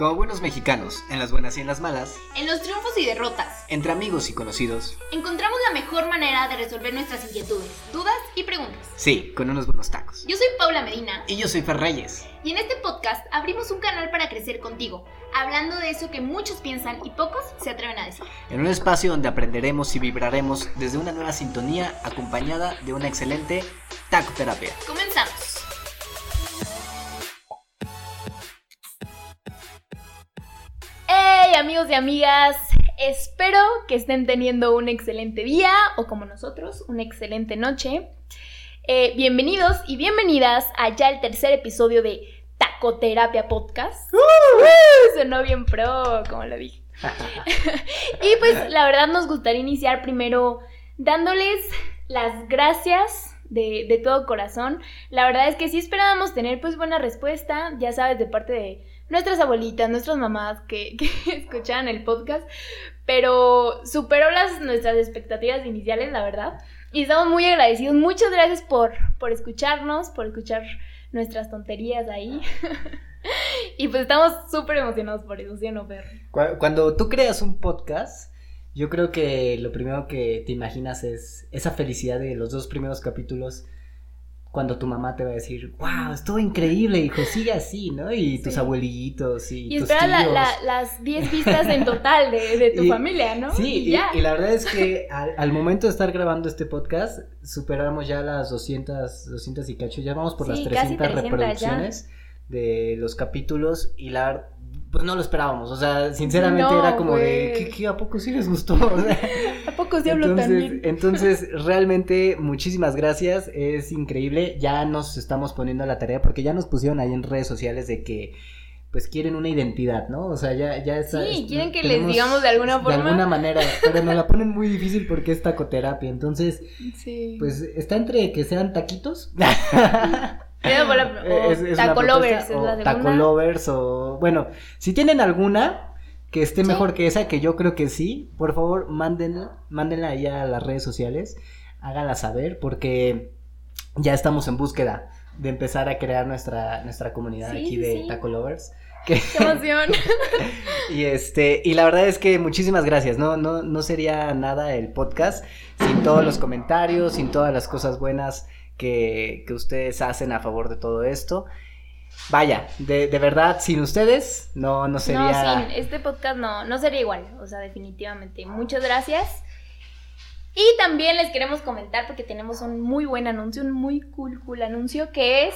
Como buenos mexicanos, en las buenas y en las malas, En los triunfos y derrotas, entre amigos y conocidos, encontramos la mejor manera de resolver nuestras inquietudes, dudas y preguntas. sí, con unos buenos tacos. Yo soy Paula Medina Y yo soy Fer Reyes. y en este podcast abrimos un canal para crecer contigo, hablando de eso que muchos piensan y pocos se atreven a decir. En un espacio donde aprenderemos y vibraremos desde una nueva sintonía acompañada de una excelente tacoterapia. Comenzamos. Amigos y amigas! Espero que estén teniendo un excelente día o como nosotros, una excelente noche. Eh, bienvenidos y bienvenidas a ya el tercer episodio de Tacoterapia Podcast. ¡Uh! Sonó bien pro, como lo dije. y pues la verdad nos gustaría iniciar primero dándoles las gracias de, de todo corazón. La verdad es que sí esperábamos tener pues buena respuesta, ya sabes, de parte de nuestras abuelitas, nuestras mamás que, que escuchaban el podcast, pero superó las, nuestras expectativas iniciales, la verdad. Y estamos muy agradecidos. Muchas gracias por, por escucharnos, por escuchar nuestras tonterías ahí. y pues estamos súper emocionados por eso, ¿sí o no, Fer? Cu- Cuando tú creas un podcast, yo creo que lo primero que te imaginas es esa felicidad de los dos primeros capítulos. Cuando tu mamá te va a decir, wow, estuvo increíble, hijo, sigue así, ¿no? Y tus abuelitos y, Y tus espera la- tíos. la- las 10 vistas en total de, de tu Y- familia, ¿no? Sí, y ya. y la verdad es que al, al momento de estar grabando este podcast, superamos ya las 200, 200 y cacho, ya vamos por Sí, las casi 300 300 ya. reproducciones de los capítulos y la pues no lo esperábamos, o sea, sinceramente No, era como de. ¿qué, qué, a poco sí les gustó? O sea, ¿A poco sí hablo entonces, también? entonces, realmente, muchísimas gracias, es increíble, ya nos estamos poniendo a la tarea porque ya nos pusieron ahí en redes sociales de que pues quieren una identidad, ¿no? O sea, ya, ya está. Sí, quieren que les digamos de alguna De forma. alguna manera, pero nos la ponen muy difícil porque es tacoterapia, entonces, Sí. pues está entre que sean taquitos. O Es- es taco lovers es la segunda. Taco lovers o bueno, si tienen alguna que esté Sí. mejor que esa, que yo creo que sí, por favor, mándenla, mándenla ahí a las redes sociales, háganla saber porque ya estamos en búsqueda de empezar a crear nuestra nuestra comunidad Sí, aquí de sí. Taco Lovers. Que, Qué emoción. y este, y la verdad es que muchísimas gracias. No, no, no sería nada el podcast sin todos los comentarios, sin todas las cosas buenas que, que ustedes hacen a favor de todo esto. Vaya, de, de verdad, sin ustedes no, no sería. No, sin este podcast no, no sería igual. O sea, definitivamente. Muchas gracias. Y también les queremos comentar porque tenemos un muy buen anuncio, un muy cool, cool anuncio, que es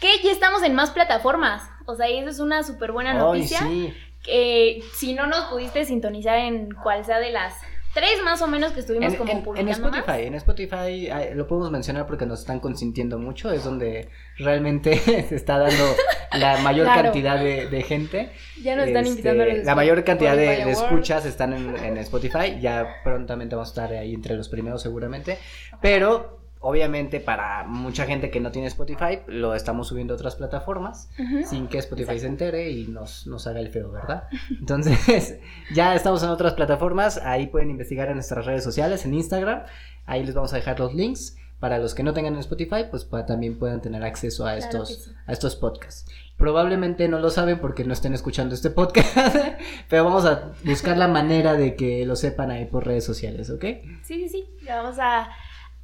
que ya estamos en más plataformas. O sea, y eso es una súper buena noticia. sí. que si no nos pudiste sintonizar en cual sea de las tres más o menos que estuvimos En, como en- en más. Spotify, en Spotify lo podemos mencionar porque nos están consintiendo mucho, es donde realmente se está dando la mayor Claro. cantidad de, de gente. Ya nos están Este, invitando a los La mayor cantidad de, escuchas están en, en Spotify. Ya prontamente vamos a estar ahí entre los primeros, seguramente. Pero, obviamente, para mucha gente que no tiene Spotify, lo estamos subiendo a otras plataformas. Sin que Spotify se entere y nos, nos haga el feo, ¿verdad? Entonces, ya estamos en otras plataformas. Ahí pueden investigar en nuestras redes sociales, en Instagram. Ahí les vamos a dejar los links. Para los que no tengan Spotify, pues también puedan tener acceso a estos, sí. a estos podcasts. Probablemente no lo saben porque no estén escuchando este podcast, pero vamos a buscar la manera de que lo sepan ahí por redes sociales, ¿ok? Sí, sí, sí. Vamos a,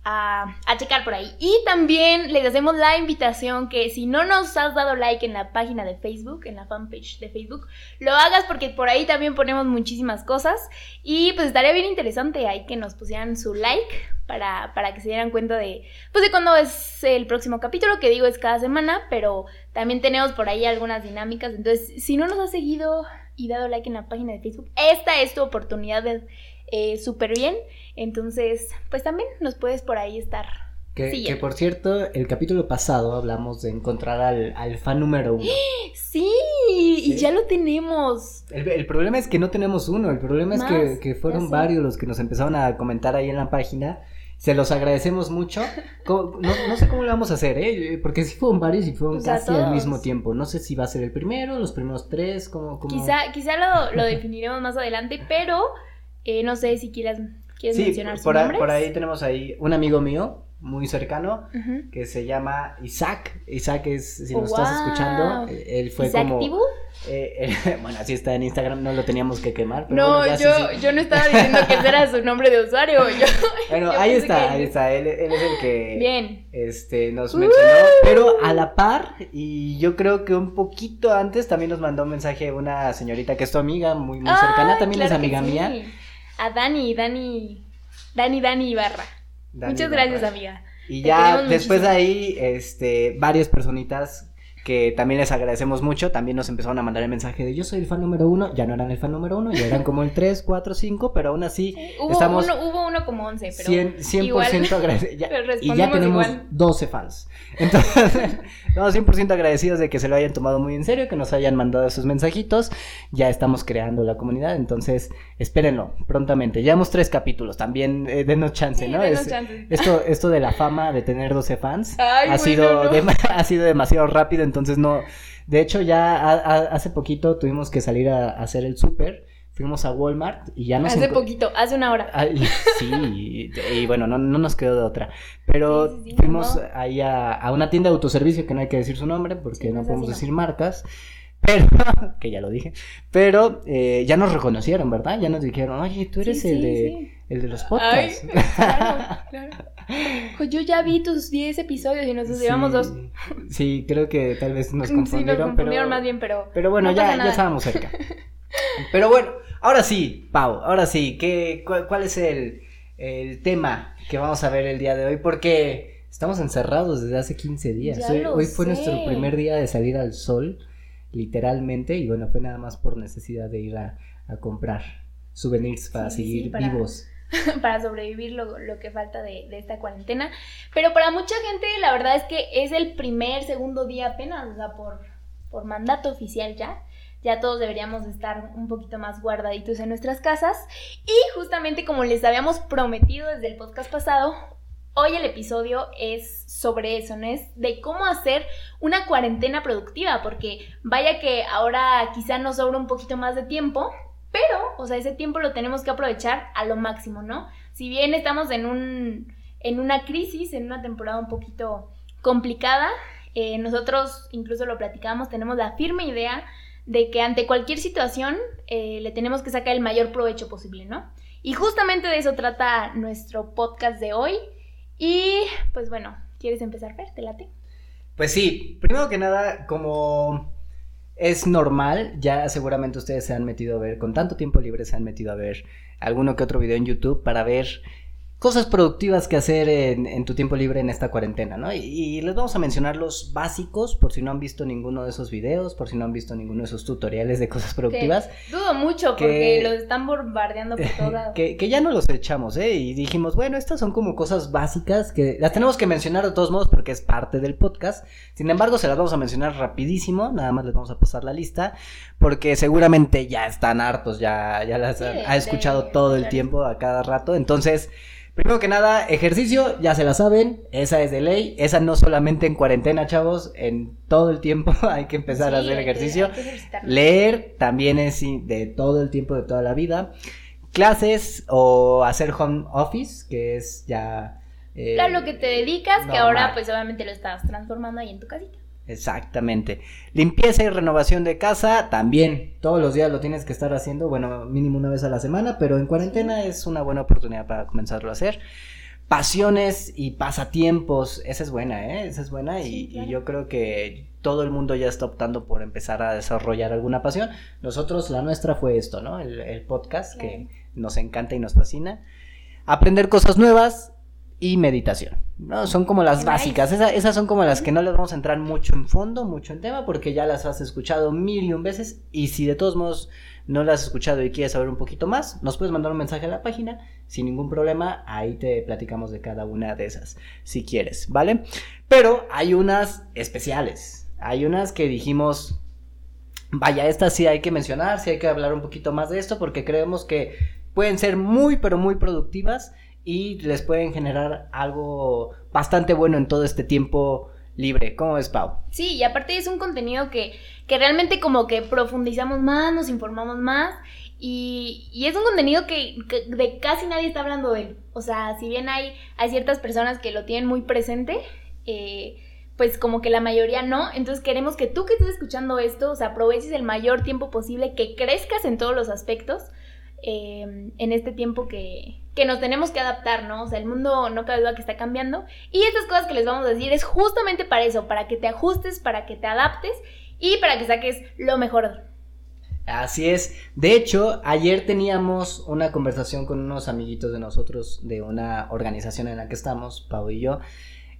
a, a checar por ahí. Y también les hacemos la invitación que si no nos has dado like en la página de Facebook, en la fanpage de Facebook, lo hagas porque por ahí también ponemos muchísimas cosas. Y pues estaría bien interesante ahí que nos pusieran su like para, para que se dieran cuenta de, pues de cuándo es el próximo capítulo, que digo es cada semana, pero también tenemos por ahí algunas dinámicas. Entonces, si no nos has seguido y dado like en la página de Facebook, esta es tu oportunidad de eh, súper bien. Entonces, pues también nos puedes por ahí estar. Que, que por cierto, el capítulo pasado hablamos de encontrar al, al fan número uno. Sí, y Sí. ya lo tenemos. El, el problema es que no tenemos uno, el problema es que, que fueron varios los que nos empezaron a comentar ahí en la página. Se los agradecemos mucho. No, no sé cómo lo vamos a hacer, ¿eh? Porque sí fueron varios y fueron Pues casi al mismo tiempo. No sé si va a ser el primero, los primeros tres, como... como... Quizá, quizá lo, lo definiremos más adelante, pero eh, no sé si quieras, quieres Sí, mencionar sus por, por ahí tenemos ahí un amigo mío muy cercano que se llama Isaac. Isaac es, si nos estás escuchando, él fue ¿Isaac como... Eh, eh, bueno, así está en Instagram, no lo teníamos que quemar. Pero No, bueno, ya sí, yo, sí. yo no estaba diciendo que ese era su nombre de usuario. Yo, Bueno, yo ahí está, que- ahí está, él, él es el que... Bien. este, nos mencionó, pero a la par, y yo creo que un poquito antes también nos mandó un mensaje una señorita que es tu amiga, muy, muy cercana, también es claro amiga sí. mía. A Dani, Dani, Dani, Dani Ibarra. Dani Muchas gracias, amiga. Y Te ya después de ahí, este, varias personitas que también les agradecemos mucho, también nos empezaron a mandar el mensaje de yo soy el fan número uno, ya no eran el fan número uno, ya eran como el 3, 4, 5, pero aún así Hubo, estamos uno, hubo uno como 11, pero 100%, 100 igual. agradecidos. Y ya tenemos igual. 12 fans. Entonces, estamos 100% agradecidos de que se lo hayan tomado muy en serio, que nos hayan mandado esos mensajitos. Ya estamos creando la comunidad, entonces espérenlo prontamente. Llevamos tres capítulos, también eh, denos chance, Sí, ¿no? denos Es- chance. Esto, esto de la fama de tener 12 fans Ay, ha, bueno, sido no. dema- ha sido demasiado rápido, entonces no. De hecho, ya a- a- hace poquito tuvimos que salir a, a hacer el súper. Fuimos a Walmart y ya nos Hace poquito, hace una hora. Sí, y, y bueno, no, no nos quedó de otra. Pero Sí, sí, sí, fuimos ¿no? ahí a, a una tienda de autoservicio que no hay que decir su nombre porque Sí, no podemos así decir marcas. Pero, que ya lo dije, pero eh, ya nos reconocieron, ¿verdad? Ya nos dijeron, oye, tú eres Sí, el, sí, de, sí. El de los Ay, podcasts. claro, claro. Pues yo ya vi tus 10 episodios y nosotros llevamos dos. Sí, creo que tal vez nos Sí, nos confundieron. confundieron pero... más bien, pero. Pero bueno, no ya, ya estábamos cerca. Pero bueno, ahora sí, Pau, ahora sí, ¿qué, cuál, cuál es el, el tema que vamos a ver el día de hoy? Porque estamos encerrados desde hace 15 días. Ya hoy, hoy fue sé. nuestro primer día de salir al sol, literalmente, y bueno, fue nada más por necesidad de ir a, a comprar souvenirs para Sí, sí, seguir sí, para- vivos. para sobrevivir lo, lo que falta de, de esta cuarentena. Pero para mucha gente, la verdad es que es el primer, segundo día apenas, o sea, por, por mandato oficial ya. Ya todos deberíamos estar un poquito más guardaditos en nuestras casas. Y justamente como les habíamos prometido desde el podcast pasado, hoy el episodio es sobre eso, ¿no? Es de cómo hacer una cuarentena productiva, porque vaya que ahora quizá nos sobra un poquito más de tiempo, pero, o sea, ese tiempo lo tenemos que aprovechar a lo máximo, ¿no? Si bien estamos en un en una crisis, en una temporada un poquito complicada, eh, nosotros incluso lo platicamos, tenemos la firme idea de que ante cualquier situación eh, le tenemos que sacar el mayor provecho posible, ¿no? Y justamente de eso trata nuestro podcast de hoy. Y pues bueno, ¿quieres empezar, Fer? ¿Te late? Pues sí, primero que nada, como es normal, ya seguramente ustedes se han metido a ver, con tanto tiempo libre se han metido a ver alguno que otro video en YouTube para ver cosas productivas que hacer en, en tu tiempo libre en esta cuarentena, ¿no? Y, y les vamos a mencionar los básicos por si no han visto ninguno de esos videos, por si no han visto ninguno de esos tutoriales de cosas productivas. Que dudo mucho que- porque los están bombardeando por todas. Que, que ya no los echamos, ¿eh? Y dijimos, bueno, estas son como cosas básicas que las tenemos que mencionar de todos modos porque es parte del podcast. Sin embargo, se las vamos a mencionar rapidísimo, nada más les vamos a pasar la lista, porque seguramente ya están hartos, ya, ya las Sí, ha- escuchado todo el tiempo, a cada rato. Entonces, primero que nada, ejercicio, ya se la saben, esa es de ley, esa no solamente en cuarentena, chavos, en todo el tiempo hay que empezar a hacer ejercicio. Leer también es de todo el tiempo, de toda la vida. Clases o hacer home office, que es ya... eh, Claro, lo que te dedicas, que ahora pues obviamente lo estás transformando ahí en tu casita. Exactamente. Limpieza y renovación de casa, también. Todos los días lo tienes que estar haciendo, bueno, mínimo una vez a la semana, pero en cuarentena es una buena oportunidad para comenzarlo a hacer. Pasiones y pasatiempos, esa es buena, ¿eh? Esa es buena y, Sí, claro. y yo creo que todo el mundo ya está optando por empezar a desarrollar alguna pasión. Nosotros, la nuestra fue esto, ¿no? El, el podcast que nos encanta y nos fascina. Aprender cosas nuevas y meditación. ¿no? Son como las básicas. Esa- esas son como las que no les vamos a entrar mucho en fondo, mucho en tema, porque ya las has escuchado mil y un veces. Y si de todos modos no las has escuchado y quieres saber un poquito más, nos puedes mandar un mensaje a la página sin ningún problema. Ahí te platicamos de cada una de esas, si quieres, ¿vale? Pero hay unas especiales. Hay unas que dijimos, Vaya, estas sí hay que mencionar, sí hay que hablar un poquito más de esto porque creemos que pueden ser muy, pero muy productivas y les pueden generar algo bastante bueno en todo este tiempo libre. ¿Cómo ves, Pau? Sí, y aparte es un contenido que, que realmente como que profundizamos más, nos informamos más Y, y es un contenido que, de casi nadie está hablando de él. O sea, si bien hay, hay ciertas personas que lo tienen muy presente, eh, pues como que la mayoría no. Entonces queremos que tú que estés escuchando esto, o sea, aproveches el mayor tiempo posible, que crezcas en todos los aspectos eh, en este tiempo que, que nos tenemos que adaptar, ¿no? O sea, el mundo no cabe duda que está cambiando. Y estas cosas que les vamos a decir es justamente para eso, para que te ajustes, para que te adaptes y para que saques lo mejor. Así es. De hecho, ayer teníamos una conversación con unos amiguitos de nosotros de una organización en la que estamos, Pau y yo.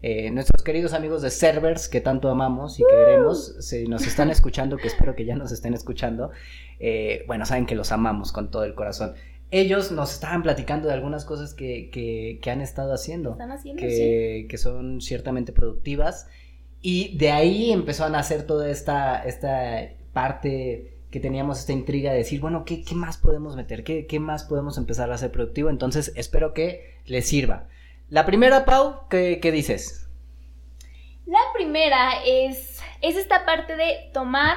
Eh, nuestros queridos amigos de servers que tanto amamos y que queremos, si nos están escuchando, que espero que ya nos estén escuchando, eh, bueno, saben que los amamos con todo el corazón. Ellos nos estaban platicando de algunas cosas que, que, que han estado haciendo, Están haciendo, que, que son ciertamente productivas. Y de ahí empezó a nacer toda esta, esta parte que teníamos esta intriga de decir, bueno, ¿qué, qué más podemos meter? ¿Qué, ¿Qué más podemos empezar a hacer productivo? Entonces, espero que les sirva. La primera, Pau, ¿qué, qué dices? La primera es, es esta parte de tomar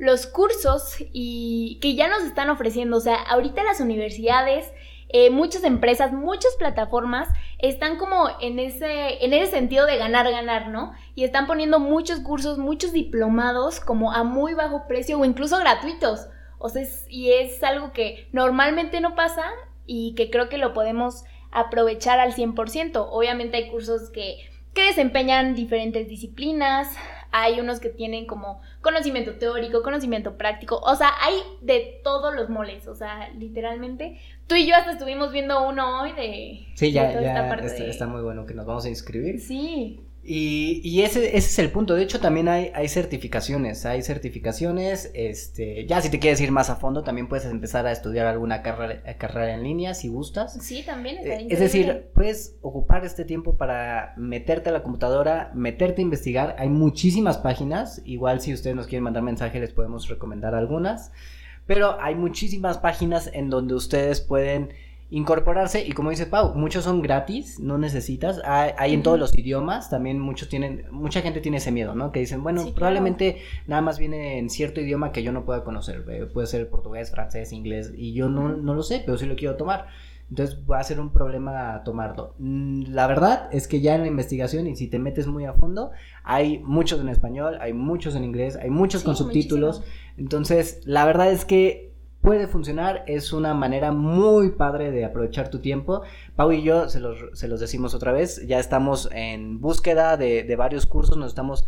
los cursos y que ya nos están ofreciendo. O sea, ahorita las universidades, eh, muchas empresas, muchas plataformas están como en ese, en ese sentido de ganar, ganar, ¿no? Y están poniendo muchos cursos, muchos diplomados como a muy bajo precio o incluso gratuitos. O sea, y es algo que normalmente no pasa y que creo que lo podemos aprovechar al 100%. Obviamente hay cursos que, que desempeñan diferentes disciplinas, hay unos que tienen como conocimiento teórico, conocimiento práctico, o sea, hay de todos los moles, o sea, literalmente. Tú y yo hasta estuvimos viendo uno hoy de... Sí, de ya, toda esta ya parte está, de- está muy bueno que nos vamos a inscribir. Sí, Y, y ese, ese es el punto. De hecho, también hay, hay certificaciones. Hay certificaciones. Este, ya si te quieres ir más a fondo, también puedes empezar a estudiar alguna carrera, carrera en línea si gustas. sí, también está Eh, es increíble. decir, puedes ocupar este tiempo para meterte a la computadora, meterte a investigar. Hay muchísimas páginas. Igual si ustedes nos quieren mandar mensaje, les podemos recomendar algunas. Pero hay muchísimas páginas en donde ustedes pueden incorporarse y como dice Pau, muchos son gratis, no necesitas, hay, hay en todos los idiomas, también muchos tienen, mucha gente tiene ese miedo, ¿no? Que dicen, bueno, Sí, claro. probablemente nada más viene en cierto idioma que yo no pueda conocer, eh, puede ser portugués, francés, inglés, y yo no, no lo sé, pero sí lo quiero tomar. Entonces va a ser un problema tomarlo. Mm, La verdad es que ya en la investigación y si te metes muy a fondo, hay muchos en español, hay muchos en inglés, hay muchos Sí, con subtítulos. muchísimo. Entonces, la verdad es que puede funcionar, es una manera muy padre de aprovechar tu tiempo. Pau y yo, se los, se los decimos otra vez, ya estamos en búsqueda de, de varios cursos, nos estamos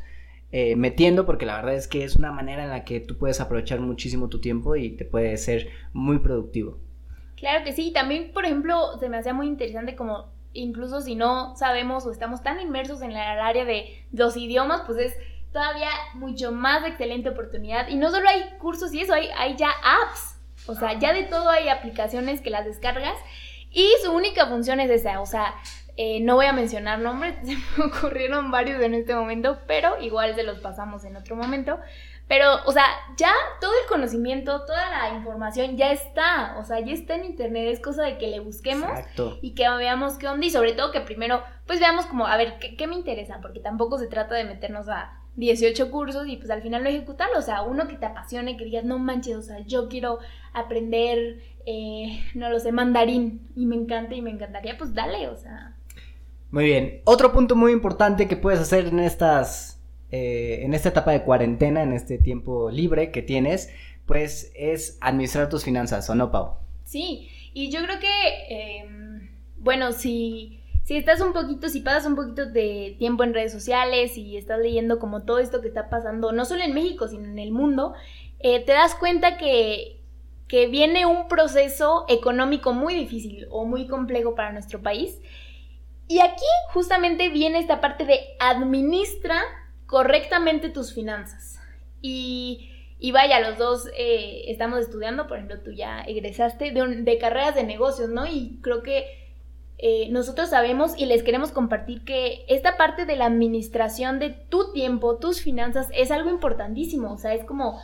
eh, metiendo porque la verdad es que es una manera en la que tú puedes aprovechar muchísimo tu tiempo y te puede ser muy productivo. Claro que sí, también, por ejemplo, se me hacía muy interesante como incluso si no sabemos o estamos tan inmersos en el área de los idiomas, pues es todavía mucho más excelente oportunidad. Y no solo hay cursos y eso, hay, hay ya apps. O sea, ya de todo hay aplicaciones que las descargas y su única función es esa. O sea, eh, no voy a mencionar nombres, se me ocurrieron varios en este momento, pero igual se los pasamos en otro momento. Pero, o sea, ya todo el conocimiento, toda la información ya está. O sea, ya está en internet. Es cosa de que le busquemos Exacto. y que veamos qué onda. Y sobre todo que primero, pues veamos como, a ver, ¿qué, qué me interesa? Porque tampoco se trata de meternos a 18 cursos y pues al final no ejecutarlo. O sea, uno que te apasione, que digas, no manches, o sea, yo quiero aprender, eh, no lo sé, mandarín y me encanta y me encantaría, pues dale, o sea. Muy bien. Otro punto muy importante que puedes hacer en estas. eh, en esta etapa de cuarentena, en este tiempo libre que tienes, pues es administrar tus finanzas, ¿o no, Pau? Sí, y yo creo que, em, bueno, si, si estás un poquito, si pasas un poquito de tiempo en redes sociales y estás leyendo como todo esto que está pasando, no solo en México, sino en el mundo, eh, te das cuenta que, que viene un proceso económico muy difícil o muy complejo para nuestro país. Y aquí justamente viene esta parte de administra correctamente tus finanzas. Y, y vaya, los dos eh, estamos estudiando, por ejemplo, tú ya egresaste de, carreras de negocios, ¿no? Y creo que eh, nosotros sabemos y les queremos compartir que esta parte de la administración de tu tiempo, tus finanzas, es algo importantísimo. O sea, es como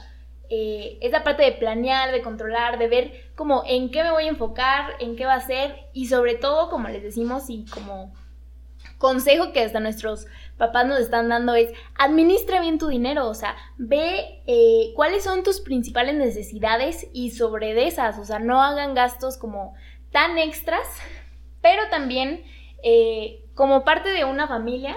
eh, esa parte de planear, de controlar, de ver como en qué me voy a enfocar, en qué va a ser y sobre todo, como les decimos y como consejo que hasta nuestros papás nos están dando es administra bien tu dinero, o sea, ve eh, cuáles son tus principales necesidades y sobre esas, o sea, no hagan gastos como tan extras, pero también eh, como parte de una familia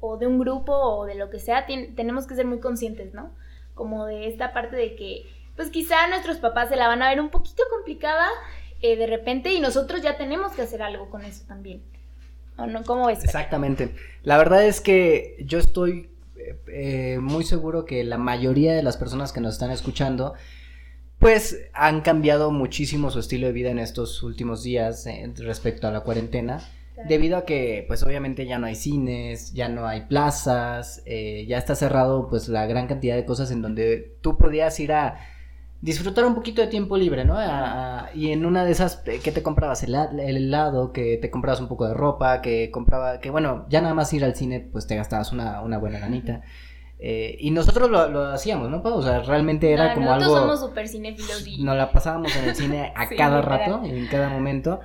o de un grupo o de lo que sea, tenemos que ser muy conscientes, ¿no? Como de esta parte de que, pues quizá nuestros papás se la van a ver un poquito complicada eh, de repente y nosotros ya tenemos que hacer algo con eso también. ¿O no? ¿Cómo es? Exactamente. La verdad es que yo estoy eh, muy seguro que la mayoría de las personas que nos están escuchando pues han cambiado muchísimo su estilo de vida en estos últimos días eh, respecto a la cuarentena. Debido a que, pues obviamente ya no hay cines, ya no hay plazas, eh, ya está cerrado pues la gran cantidad de cosas en donde tú podías ir a disfrutar un poquito de tiempo libre, ¿no? y en una de esas, eh, ¿qué te comprabas? El, helado, que te comprabas un poco de ropa, que compraba, que bueno, ya nada más ir al cine, pues te gastabas una, una buena ganita. Eh, y nosotros lo, hacíamos, ¿no? O sea, realmente era como algo... Nosotros somos súper cinéfilos y... Nos la pasábamos en el cine a cada rato, en cada momento.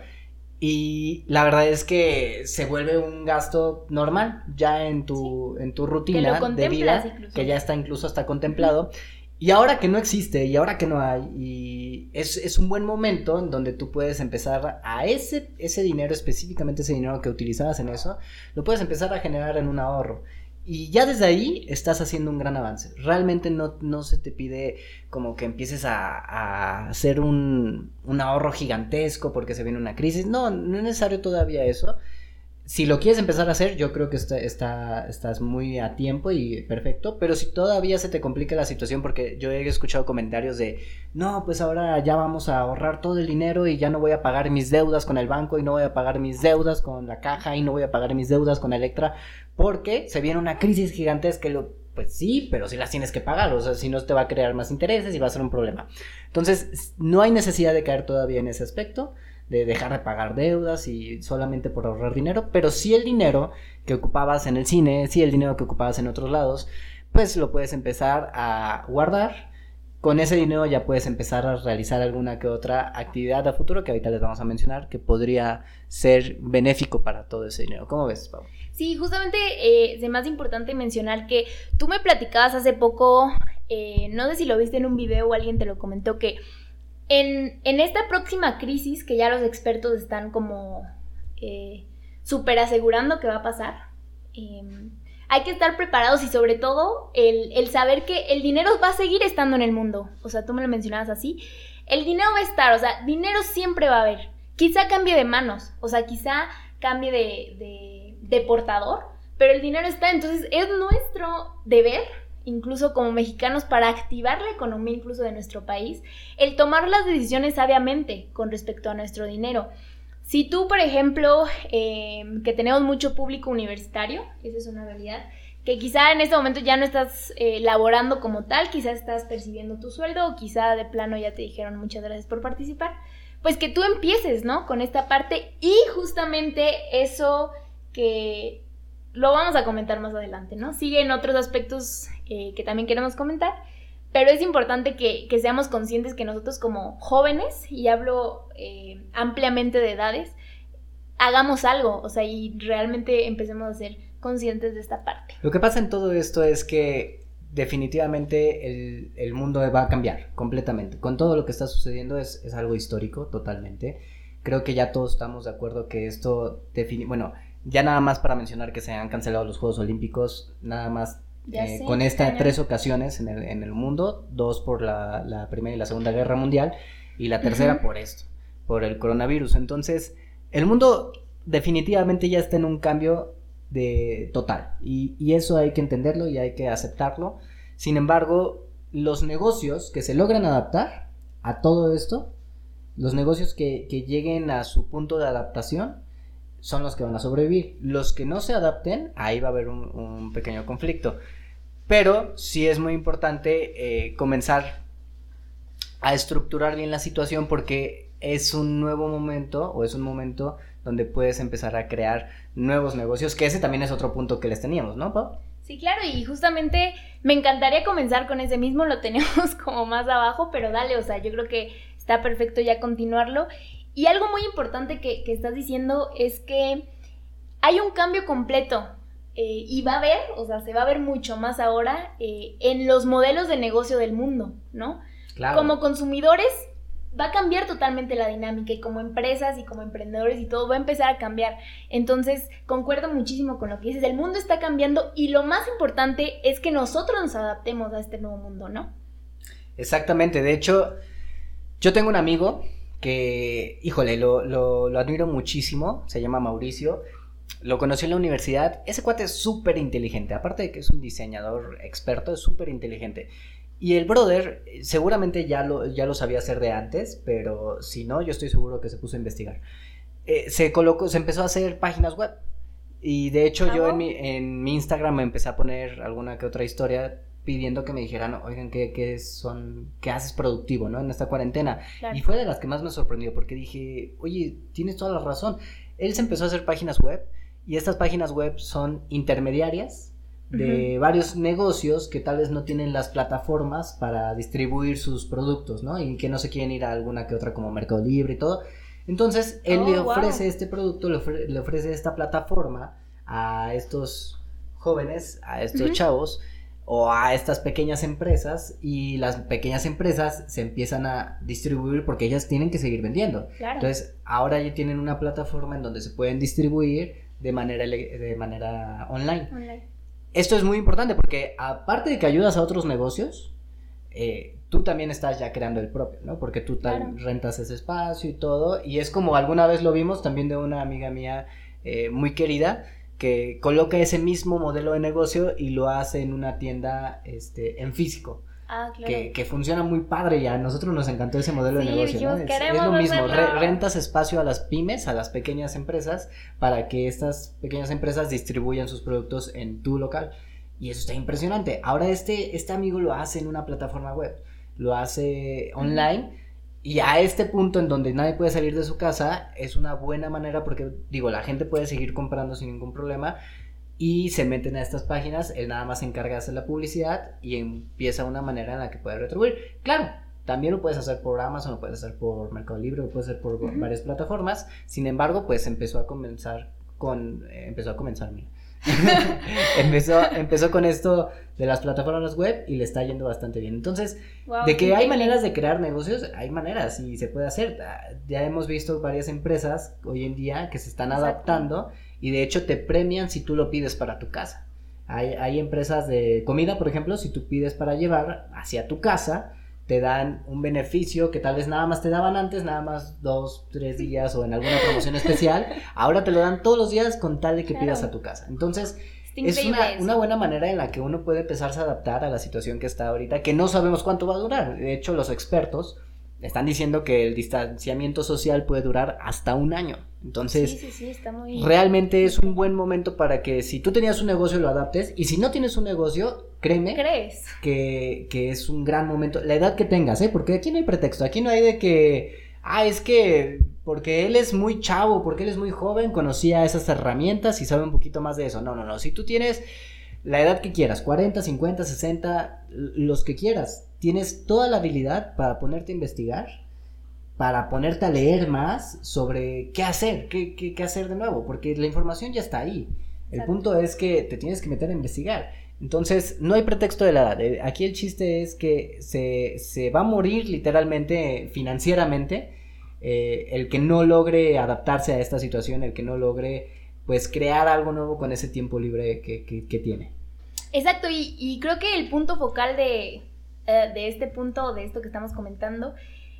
Y la verdad es que se vuelve un gasto normal ya en tu, en tu rutina de vida, que ya está incluso hasta contemplado. Y ahora que no existe y ahora que no hay, y es, es, un buen momento en donde tú puedes empezar a ese, ese dinero, específicamente ese dinero que utilizabas en eso, lo puedes empezar a generar en un ahorro. Y ya desde ahí estás haciendo un gran avance. Realmente no, no se te pide como que empieces a, a hacer un, un, ahorro gigantesco porque se viene una crisis. No, no es necesario todavía eso si lo quieres empezar a hacer, yo creo que está, está, estás muy a tiempo y perfecto, pero si todavía se te complica la situación, porque yo he escuchado comentarios de, no, pues ahora ya vamos a ahorrar todo el dinero y ya no voy a pagar mis deudas con el banco y no voy a pagar mis deudas con la caja y no voy a pagar mis deudas con Electra, porque se viene una crisis gigantesca lo, pues sí, pero si las tienes que pagar, o sea, si no te va a crear más intereses y va a ser un problema. Entonces, no hay necesidad de caer todavía en ese aspecto de dejar de pagar deudas y solamente por ahorrar dinero, pero si el dinero que ocupabas en el cine, si el dinero que ocupabas en otros lados, pues lo puedes empezar a guardar. Con ese dinero ya puedes empezar a realizar alguna que otra actividad a futuro que ahorita les vamos a mencionar que podría ser benéfico para todo ese dinero. ¿Cómo ves, Pau? Sí, justamente eh, es más importante mencionar que tú me platicabas hace poco, eh, no sé si lo viste en un video o alguien te lo comentó, que en, esta próxima crisis, que ya los expertos están como eh, súper asegurando que va a pasar, em, hay que estar preparados y sobre todo el, el, saber que el dinero va a seguir estando en el mundo. O sea, tú me lo mencionabas así. El dinero va a estar, o sea, dinero siempre va a haber. Quizá cambie de manos, o sea, quizá cambie de, de portador, pero el dinero está. Entonces es nuestro deber incluso como mexicanos, para activar la economía incluso de nuestro país, el tomar las decisiones sabiamente con respecto a nuestro dinero. Si tú, por ejemplo, em, que tenemos mucho público universitario, esa es una realidad, que quizá en este momento ya no estás eh, laborando como tal, quizá estás percibiendo tu sueldo o quizá de plano ya te dijeron muchas gracias por participar, pues que tú empieces, ¿no? Con esta parte y justamente eso que lo vamos a comentar más adelante, ¿no? Siguen otros aspectos eh, que también queremos comentar, pero es importante que, seamos conscientes que nosotros como jóvenes, y hablo eh, ampliamente de edades, hagamos algo, o sea, y realmente empecemos a ser conscientes de esta parte. Lo que pasa en todo esto es que definitivamente el, el mundo va a cambiar completamente. Con todo lo que está sucediendo es, es algo histórico totalmente. Creo que ya todos estamos de acuerdo que esto define, bueno, ya nada más para mencionar que se han cancelado los Juegos Olímpicos, nada más eh, con estas tres ocasiones en el, en el, mundo, dos por la, la, Primera y la Segunda Guerra Mundial y la tercera por esto, por el coronavirus. Entonces, el mundo definitivamente ya está en un cambio de total y, y eso hay que entenderlo y hay que aceptarlo. Sin embargo, los negocios que se logran adaptar a todo esto, los negocios que, que lleguen a su punto de adaptación, son los que van a sobrevivir. Los que no se adapten, ahí va a haber un, pequeño conflicto. Pero sí es muy importante eh, comenzar a estructurar bien la situación porque es un nuevo momento o es un momento donde puedes empezar a crear nuevos negocios, que ese también es otro punto que les teníamos, ¿no, Pau? Sí, claro, y justamente me encantaría comenzar con ese mismo, lo tenemos como más abajo, pero dale, o sea, yo creo que está perfecto ya continuarlo. Y algo muy importante que, estás diciendo es que hay un cambio completo eh, y va a haber, o sea, se va a ver mucho más ahora eh, en los modelos de negocio del mundo, ¿no? Claro. Como consumidores va a cambiar totalmente la dinámica y como empresas y como emprendedores y todo va a empezar a cambiar. Entonces, concuerdo muchísimo con lo que dices, el mundo está cambiando y lo más importante es que nosotros nos adaptemos a este nuevo mundo, ¿no? Exactamente, de hecho, yo tengo un amigo que, híjole, lo, lo, lo admiro muchísimo, se llama Mauricio, lo conocí en la universidad, ese cuate es súper inteligente, aparte de que es un diseñador experto, es súper inteligente. Y el brother eh, seguramente ya lo, ya lo sabía hacer de antes, pero si no, yo estoy seguro que se puso a investigar. Eh, se colocó, se empezó a hacer páginas web. Y de hecho ¿Ah, yo no? en mi, en mi Instagram me empecé a poner alguna que otra historia pidiendo que me dijeran, oigan, ¿qué, qué son, qué haces productivo, ¿no? En esta cuarentena. Claro. Y fue de las que más me sorprendió porque dije, oye, tienes toda la razón. Él se empezó a hacer páginas web y estas páginas web son intermediarias de varios negocios que tal vez no tienen las plataformas para distribuir sus productos, ¿no? Y que no se quieren ir a alguna que otra como Mercado Libre y todo. Entonces, él Oh, le wow. ofrece este producto, le, ofre- le ofrece esta plataforma a estos jóvenes, a estos chavos o a estas pequeñas empresas y las pequeñas empresas se empiezan a distribuir porque ellas tienen que seguir vendiendo. Claro. Entonces, ahora ya tienen una plataforma en donde se pueden distribuir de manera, de manera online. Online. Esto es muy importante porque aparte de que ayudas a otros negocios, eh, tú también estás ya creando el propio, ¿no? Porque tú Claro. rentas ese espacio y todo. Y es como alguna vez lo vimos también de una amiga mía eh, muy querida que coloca ese mismo modelo de negocio y lo hace en una tienda este, en físico. Ah, claro. Que, que funciona muy padre ya. A nosotros nos encantó ese modelo Sí, de negocio. Es, es "Queremos lo mismo, hacerlo". re- rentas espacio a las pymes, a las pequeñas empresas, para que estas pequeñas empresas distribuyan sus productos en tu local. Y eso está impresionante. Ahora este, este amigo lo hace en una plataforma web, lo hace online. Y a este punto en donde nadie puede salir de su casa, es una buena manera porque, digo, la gente puede seguir comprando sin ningún problema y se meten a estas páginas, él nada más se encarga de hacer la publicidad y empieza una manera en la que puede retribuir. Claro, también lo puedes hacer por Amazon, lo puedes hacer por Mercado Libre, lo puedes hacer por varias plataformas. Sin embargo, pues empezó a comenzar con, eh, empezó a comenzar, mira. empezó, empezó con esto de las plataformas web y le está yendo bastante bien. Entonces, Wow, de que hay maneras de crear negocios, hay maneras y se puede hacer. Ah, Ya hemos visto varias empresas hoy en día que se están Exacto. adaptando y de hecho te premian si tú lo pides para tu casa. Hay, hay empresas de comida, por ejemplo, si tú pides para llevar hacia tu casa, te dan un beneficio que tal vez nada más te daban antes, nada más dos, tres días o en alguna promoción especial. Ahora te lo dan todos los días con tal de que Claro. pidas a tu casa. Entonces, es una buena manera en la que uno puede empezarse a adaptar a la situación que está ahorita, que no sabemos cuánto va a durar. De hecho, los expertos están diciendo que el distanciamiento social puede durar hasta un año. Entonces, Sí, sí, sí, está muy... realmente es un buen momento para que si tú tenías un negocio lo adaptes y si no tienes un negocio, créeme ¿Crees? que, que es un gran momento, la edad que tengas, ¿eh? Porque aquí no hay pretexto, aquí no hay de que, ah, es que porque él es muy chavo, porque él es muy joven, conocía esas herramientas y sabe un poquito más de eso. No, no, no, si tú tienes la edad que quieras, 40, 50, 60, los que quieras, tienes toda la habilidad para ponerte a investigar, para ponerte a leer más sobre qué hacer, qué, qué, qué hacer de nuevo, porque la información ya está ahí. El Exacto. punto es que te tienes que meter a investigar. Entonces, no hay pretexto de la edad. Eh, Aquí el chiste es que se, se va a morir literalmente financieramente eh, el que no logre adaptarse a esta situación, el que no logre pues crear algo nuevo con ese tiempo libre que, que- que tiene. Exacto, y, y creo que el punto focal de, eh, de este punto, de esto que estamos comentando,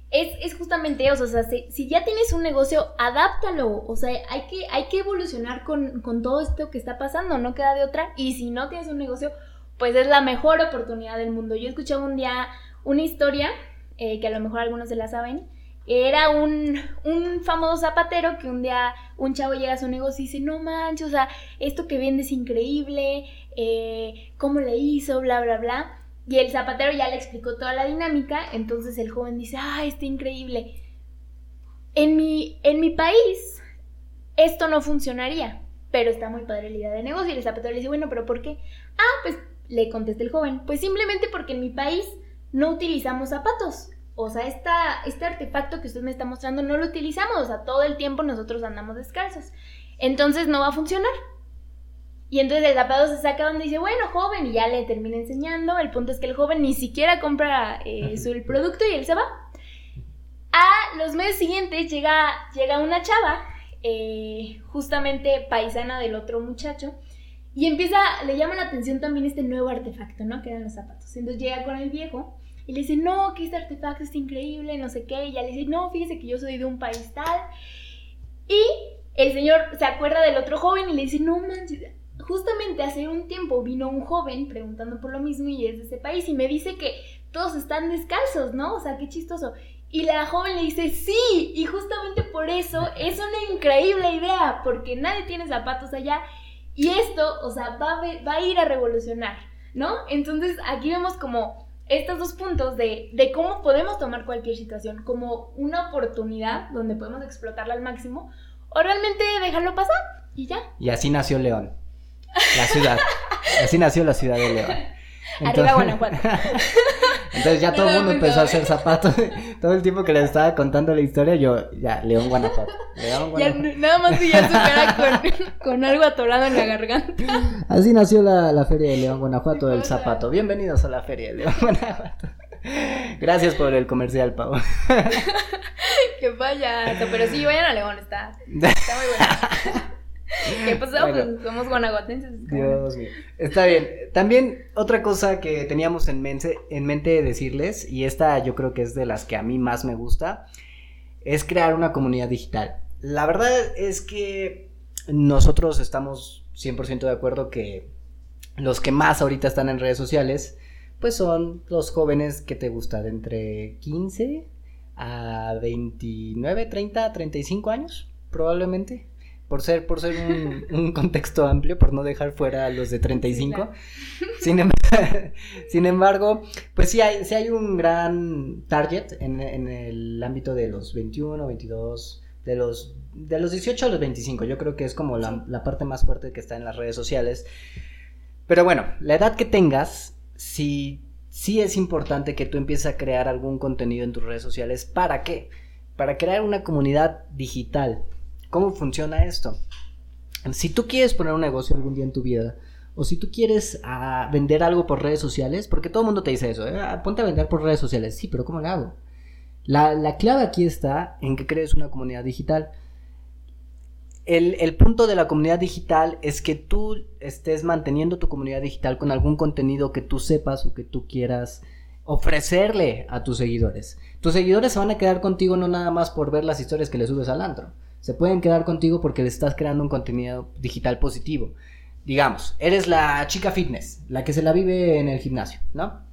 es, es justamente eso, o sea, si, ya tienes un negocio, adáptalo, o sea, hay que, hay que evolucionar con, con todo esto que está pasando, no queda de otra, y si no tienes un negocio, pues es la mejor oportunidad del mundo. Yo escuché un día una historia, eh, que a lo mejor algunos se la saben, era un, un famoso zapatero que un día un chavo llega a su negocio y dice, no manches, o sea, esto que vende es increíble, eh, cómo le hizo, bla, bla, bla. Y el zapatero ya le explicó toda la dinámica, entonces el joven dice, ah, está increíble. En mi, en mi país esto no funcionaría, pero está muy padre la idea de negocio. Y el zapatero le dice, bueno, pero ¿por qué? Ah, pues le contesta el joven, pues simplemente porque en mi país no utilizamos zapatos. O sea, esta, este artefacto que usted me está mostrando no lo utilizamos, o sea, todo el tiempo nosotros andamos descalzos. entonces no va a funcionar. Y entonces el zapato se saca donde dice, bueno, joven, y ya le termina enseñando. El punto es que el joven ni siquiera compra eh, su, el producto y él se va. A los meses siguientes llega, llega una chava, eh, justamente paisana del otro muchacho, y empieza, le llama la atención también este nuevo artefacto, ¿no? Que eran los zapatos. Entonces llega con el viejo y le dice, no, que este artefacto es increíble, no sé qué. Y ya le dice, no, fíjese que yo soy de un país tal. Y el señor se acuerda del otro joven y le dice, no manches, justamente hace un tiempo vino un joven preguntando por lo mismo y es de ese país y me dice que todos están descalzos, ¿no? O sea, qué chistoso. Y la joven le dice, sí, y justamente por eso es una increíble idea, porque nadie tiene zapatos allá y esto, o sea, va a, va a ir a revolucionar, ¿no? Entonces aquí vemos como estos dos puntos de, de cómo podemos tomar cualquier situación como una oportunidad donde podemos explotarla al máximo o realmente dejarlo pasar y ya. Y así nació León. La ciudad. Así nació la ciudad de León. Arriba Guanajuato. Entonces ya todo el mundo empezó a hacer zapatos. Todo el tiempo que les estaba contando la historia, yo, ya, León, Guanajuato. León, Guanajuato. nada más que ya cara con, con, algo atorado en la garganta. Así nació la, la Feria de León, Guanajuato del zapato. Bienvenidos a la Feria de León, Guanajuato. Gracias por el comercial, Pau. que vaya. Pero sí, vayan a León, está, está muy bueno. ¿Qué pasó? pues somos guanajuatenses. Dios mío. Está bien. También otra cosa que teníamos en mente, en mente decirles, y esta yo creo que es de las que a mí más me gusta, es crear una comunidad digital. La verdad es que nosotros estamos 100% de acuerdo que los que más ahorita están en redes sociales, pues son los jóvenes que te gustan de entre 15 a 29, 30, 35 años, probablemente por ser, por ser un, contexto amplio, por no dejar fuera a los de 35. Sin, sin, embargo, pues sí hay, sí hay un gran target en, el ámbito de los 21, 22, de los, de los 18 a los 25. Yo creo que es como la, la parte más fuerte que está en las redes sociales. Pero bueno, la edad que tengas, sí, sí es importante que tú empieces a crear algún contenido en tus redes sociales. ¿Para qué? Para crear una comunidad digital ¿Cómo funciona esto? Si tú quieres poner un negocio algún día en tu vida, o si tú quieres ah, vender algo por redes sociales, porque todo el mundo te dice eso, ¿eh? ponte a vender por redes sociales, sí, pero ¿cómo lo hago? La, la clave aquí está en que crees una comunidad digital. El, el, punto de la comunidad digital es que tú estés manteniendo tu comunidad digital con algún contenido que tú sepas o que tú quieras ofrecerle a tus seguidores. Tus seguidores se van a quedar contigo no nada más por ver las historias que le subes al antro se pueden quedar contigo porque le estás creando un contenido digital positivo. Digamos, eres la chica fitness, la que se la vive en el gimnasio, ¿no?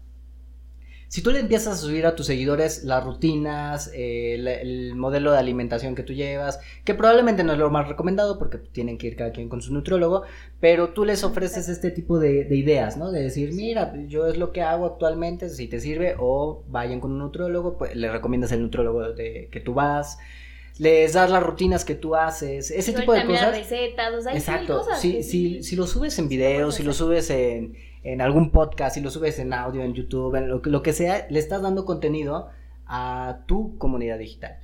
Si tú le empiezas a subir a tus seguidores las rutinas, el, modelo de alimentación que tú llevas, que probablemente no es lo más recomendado porque tienen que ir cada quien con su nutriólogo, pero tú les ofreces este tipo de, ideas, ¿no? De decir, mira, yo es lo que hago actualmente, si te sirve, o vayan con un nutriólogo, pues le recomiendas el nutriólogo de que tú vas, les das las rutinas que tú haces, ese tipo de cosas. recetas, Exacto. si, si, si, lo subes en video, si lo subes en, en, algún podcast, si lo subes en audio, en YouTube, en lo, lo que sea, le estás dando contenido a tu comunidad digital.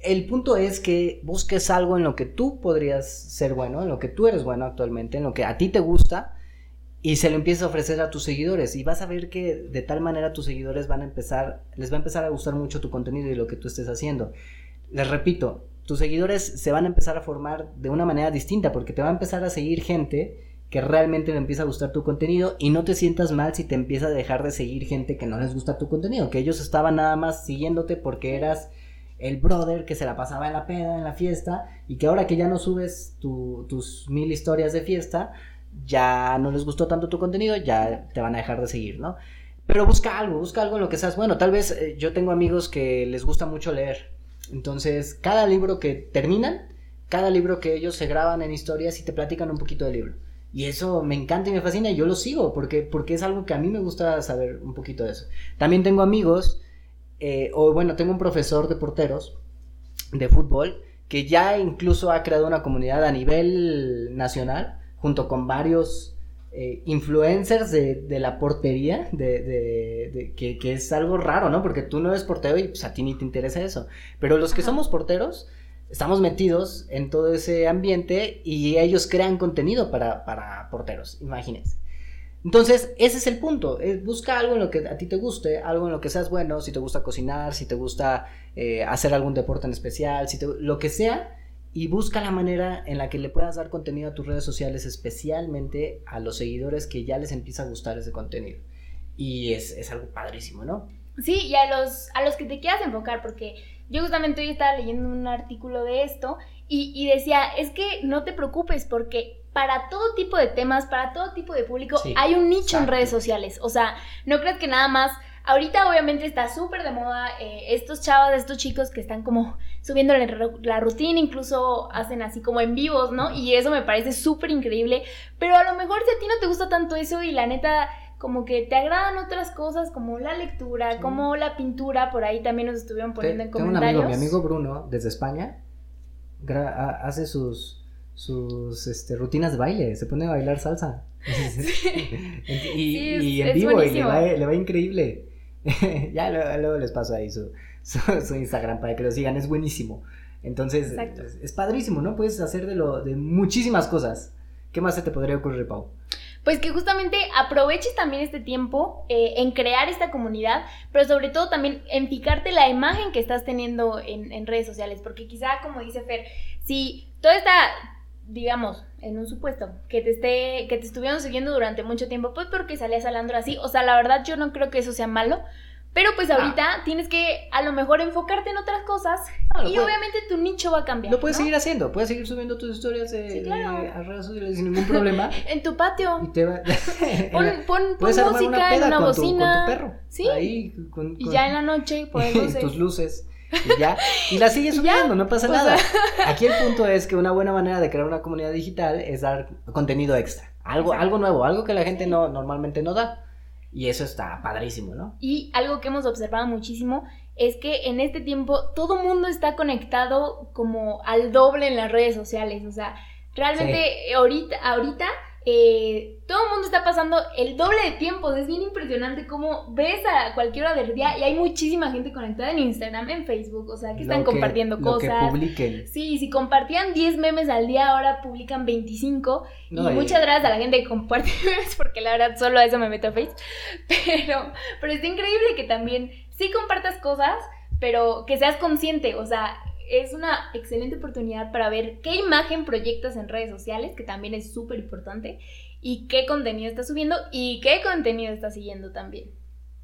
El punto es que busques algo en lo que tú podrías ser bueno, en lo que tú eres bueno actualmente, en lo que a ti te gusta y se lo empieces a ofrecer a tus seguidores y vas a ver que de tal manera tus seguidores van a empezar, les va a empezar a gustar mucho tu contenido y lo que tú estés haciendo les repito, tus seguidores se van a empezar a formar de una manera distinta porque te va a empezar a seguir gente que realmente le empieza a gustar tu contenido y no te sientas mal si te empieza a dejar de seguir gente que no les gusta tu contenido, que ellos estaban nada más siguiéndote porque eras el brother que se la pasaba en la peda, en la fiesta, y que ahora que ya no subes tus mil historias de fiesta, ya no les gustó tanto tu contenido, ya te van a dejar de seguir, ¿no? Pero busca algo, busca algo en lo que seas bueno. Tal vez eh, yo tengo amigos que les gusta mucho leer entonces, cada libro que terminan, cada libro que ellos se graban en historias y te platican un poquito del libro. Y eso me encanta y me fascina y yo lo sigo porque, porque es algo que a mí me gusta saber un poquito de eso. También tengo amigos, eh, o bueno, tengo un profesor de porteros de fútbol que ya incluso ha creado una comunidad a nivel nacional junto con varios eh, influencers de, la portería, de, que, es algo raro, ¿no? Porque tú no eres portero y pues, a ti ni te interesa eso. Pero los que somos porteros, estamos metidos en todo ese ambiente y ellos crean contenido para, para porteros, imagínense. Entonces, ese es el punto. busca algo en lo que a ti te guste, algo en lo que seas bueno, si te gusta cocinar, si te gusta eh, hacer algún deporte en especial, si lo que sea, y busca la manera en la que le puedas dar contenido a tus redes sociales, especialmente a los seguidores que ya les empieza a gustar ese contenido. Y es, es algo padrísimo, ¿no? Sí, y a los, a los que te quieras enfocar, porque yo justamente hoy estaba leyendo un artículo de esto y, decía, es que no te preocupes porque para todo tipo de temas, para todo tipo de público, hay un nicho en redes sociales. O sea, no creas que nada más... Ahorita obviamente está súper de moda eh, estos chavos, estos chicos que están como subiendo la, rutina, incluso hacen así como en vivos, ¿no? Y eso me parece súper increíble. Pero a lo mejor si a ti no te gusta tanto eso y la neta como que te agradan otras cosas como la lectura, como la pintura, por ahí también nos estuvieron poniendo en comentarios. Tengo un amigo, mi amigo Bruno, desde España, hace sus, sus este, rutinas de baile, se pone a bailar salsa. y, en vivo, y le va, increíble. ya luego, les paso ahí su, su, Instagram para que lo sigan, es buenísimo. Entonces, es, es, padrísimo, ¿no? Puedes hacer de, lo, de muchísimas cosas. ¿Qué más se te podría ocurrir, Pau? pues que justamente aproveches también este tiempo eh, en crear esta comunidad, pero sobre todo también en fijarte la imagen que estás teniendo en, redes sociales, porque quizá, como dice Fer, si toda esta, digamos, en un supuesto, que te esté, que te estuvieron siguiendo durante mucho tiempo, pues porque salías hablando así, o sea, la verdad yo no creo que eso sea malo, pero pues ah. ahorita tienes que a lo mejor enfocarte en otras cosas y obviamente tu nicho va a cambiar. Lo puedes seguir haciendo, puedes seguir subiendo tus historias de, a redes sociales sin ningún problema. en tu patio. Y te va... pon, pon, música en una bocina. con tu perro. Sí. Ahí, con, y ya en la noche tus luces. Y ya, y la sigues subiendo, no pasa nada. Aquí el punto es que una buena manera de crear una comunidad digital es dar contenido extra, algo, algo nuevo, algo que la gente no normalmente no da. Y eso está padrísimo, ¿no? Y algo que hemos observado muchísimo es que en este tiempo todo mundo está conectado como al doble en las redes sociales. O sea, realmente ahorita, ahorita eh, todo el mundo está pasando el doble de tiempo. Es bien impresionante cómo ves a cualquier hora del día y hay muchísima gente conectada en Instagram, en Facebook, o sea, que están compartiendo cosas. Que publiquen. Sí, si compartían 10 memes al día, ahora publican 25. y muchas gracias a la gente que comparte memes, porque la verdad solo a eso me meto a Facebook. Pero, pero es increíble que también sí compartas cosas, pero que seas consciente, o sea, es una excelente oportunidad para ver qué imagen proyectas en redes sociales, que también es súper importante, y qué contenido estás subiendo y qué contenido estás siguiendo también.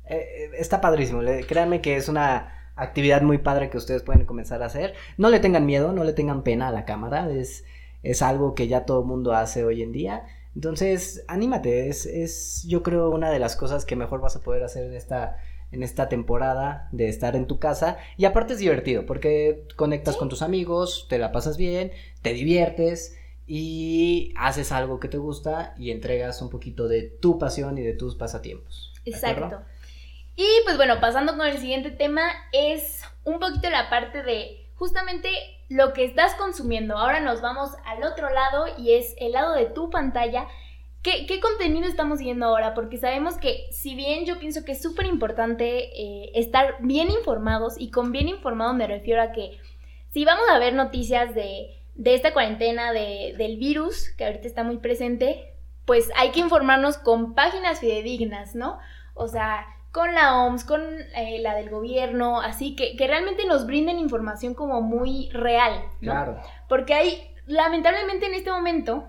Eh, eh, está padrísimo, créanme que es una actividad muy padre que ustedes pueden comenzar a hacer. No le tengan miedo, no le tengan pena a la cámara, es, es algo que ya todo el mundo hace hoy en día. Entonces, anímate, es, es yo creo una de las cosas que mejor vas a poder hacer en esta en esta temporada de estar en tu casa. Y aparte es divertido porque conectas con tus amigos, te la pasas bien, te diviertes y haces algo que te gusta y entregas un poquito de tu pasión y de tus pasatiempos. Exacto. Y pues bueno, pasando con el siguiente tema es un poquito la parte de justamente lo que estás consumiendo. Ahora nos vamos al otro lado y es el lado de tu pantalla ¿Qué, contenido estamos viendo ahora? Porque sabemos que si bien yo pienso que es súper importante eh, estar bien informados, y con bien informado me refiero a que si vamos a ver noticias de, esta cuarentena, del virus, que ahorita está muy presente, pues hay que informarnos con páginas fidedignas, ¿no? O sea, con la OMS, con eh, la del gobierno, así que, que realmente nos brinden información como muy real, ¿no? Claro. Porque hay, lamentablemente en este momento,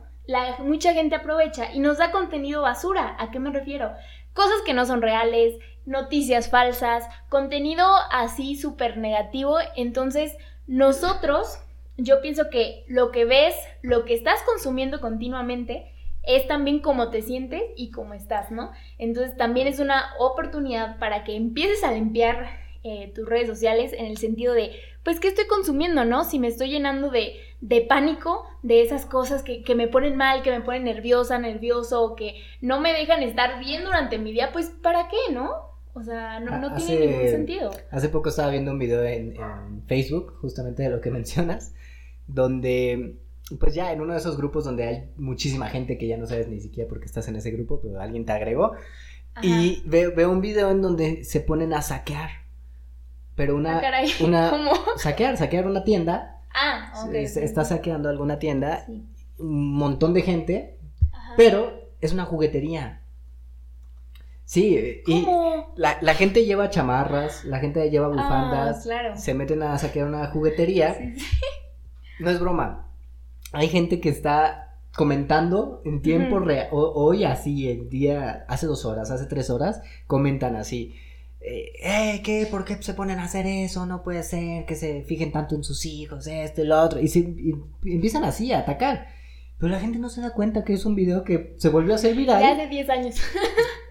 mucha gente aprovecha y nos da contenido basura. ¿A qué me refiero? Cosas que no son reales, noticias falsas, contenido así súper negativo. Entonces, nosotros, yo pienso que lo que ves, lo que estás consumiendo continuamente, es también cómo te sientes y cómo estás, ¿no? Entonces también es una oportunidad para que empieces a limpiar eh, tus redes sociales en el sentido de, pues, ¿qué estoy consumiendo, no? Si me estoy llenando de de pánico de esas cosas que, me ponen mal, que me ponen nerviosa, nervioso, o que no me dejan estar bien durante mi día, pues ¿para qué, no? O sea, no, tiene ningún sentido. Hace poco estaba viendo un video en, Facebook, justamente de lo que mencionas, donde, pues ya en uno de esos grupos donde hay muchísima gente que ya no sabes ni siquiera por qué estás en ese grupo, pero alguien te agregó, y veo, veo un video en donde se ponen a saquear, pero una... Ah, una ¿Cómo? Saquear, saquear una tienda Ah, ok. Se- se- ok. Está saqueando alguna tienda, Sí. un montón de gente, Ajá. pero es una juguetería. Sí, y la, la gente lleva chamarras, la gente lleva Ah, bufandas, claro. se meten a saquear una juguetería. Sí, sí. No es broma. Hay gente que está comentando en tiempo real. Hoy así, el día, hace dos horas, hace tres horas, comentan así. Eh, eh, ¿qué? ¿Por qué se ponen a hacer eso? No puede ser que se fijen tanto en sus hijos, esto y lo otro. Y, se, y empiezan así a atacar. Pero la gente no se da cuenta que es un video que se volvió a hacer viral. Ya hace 10 años.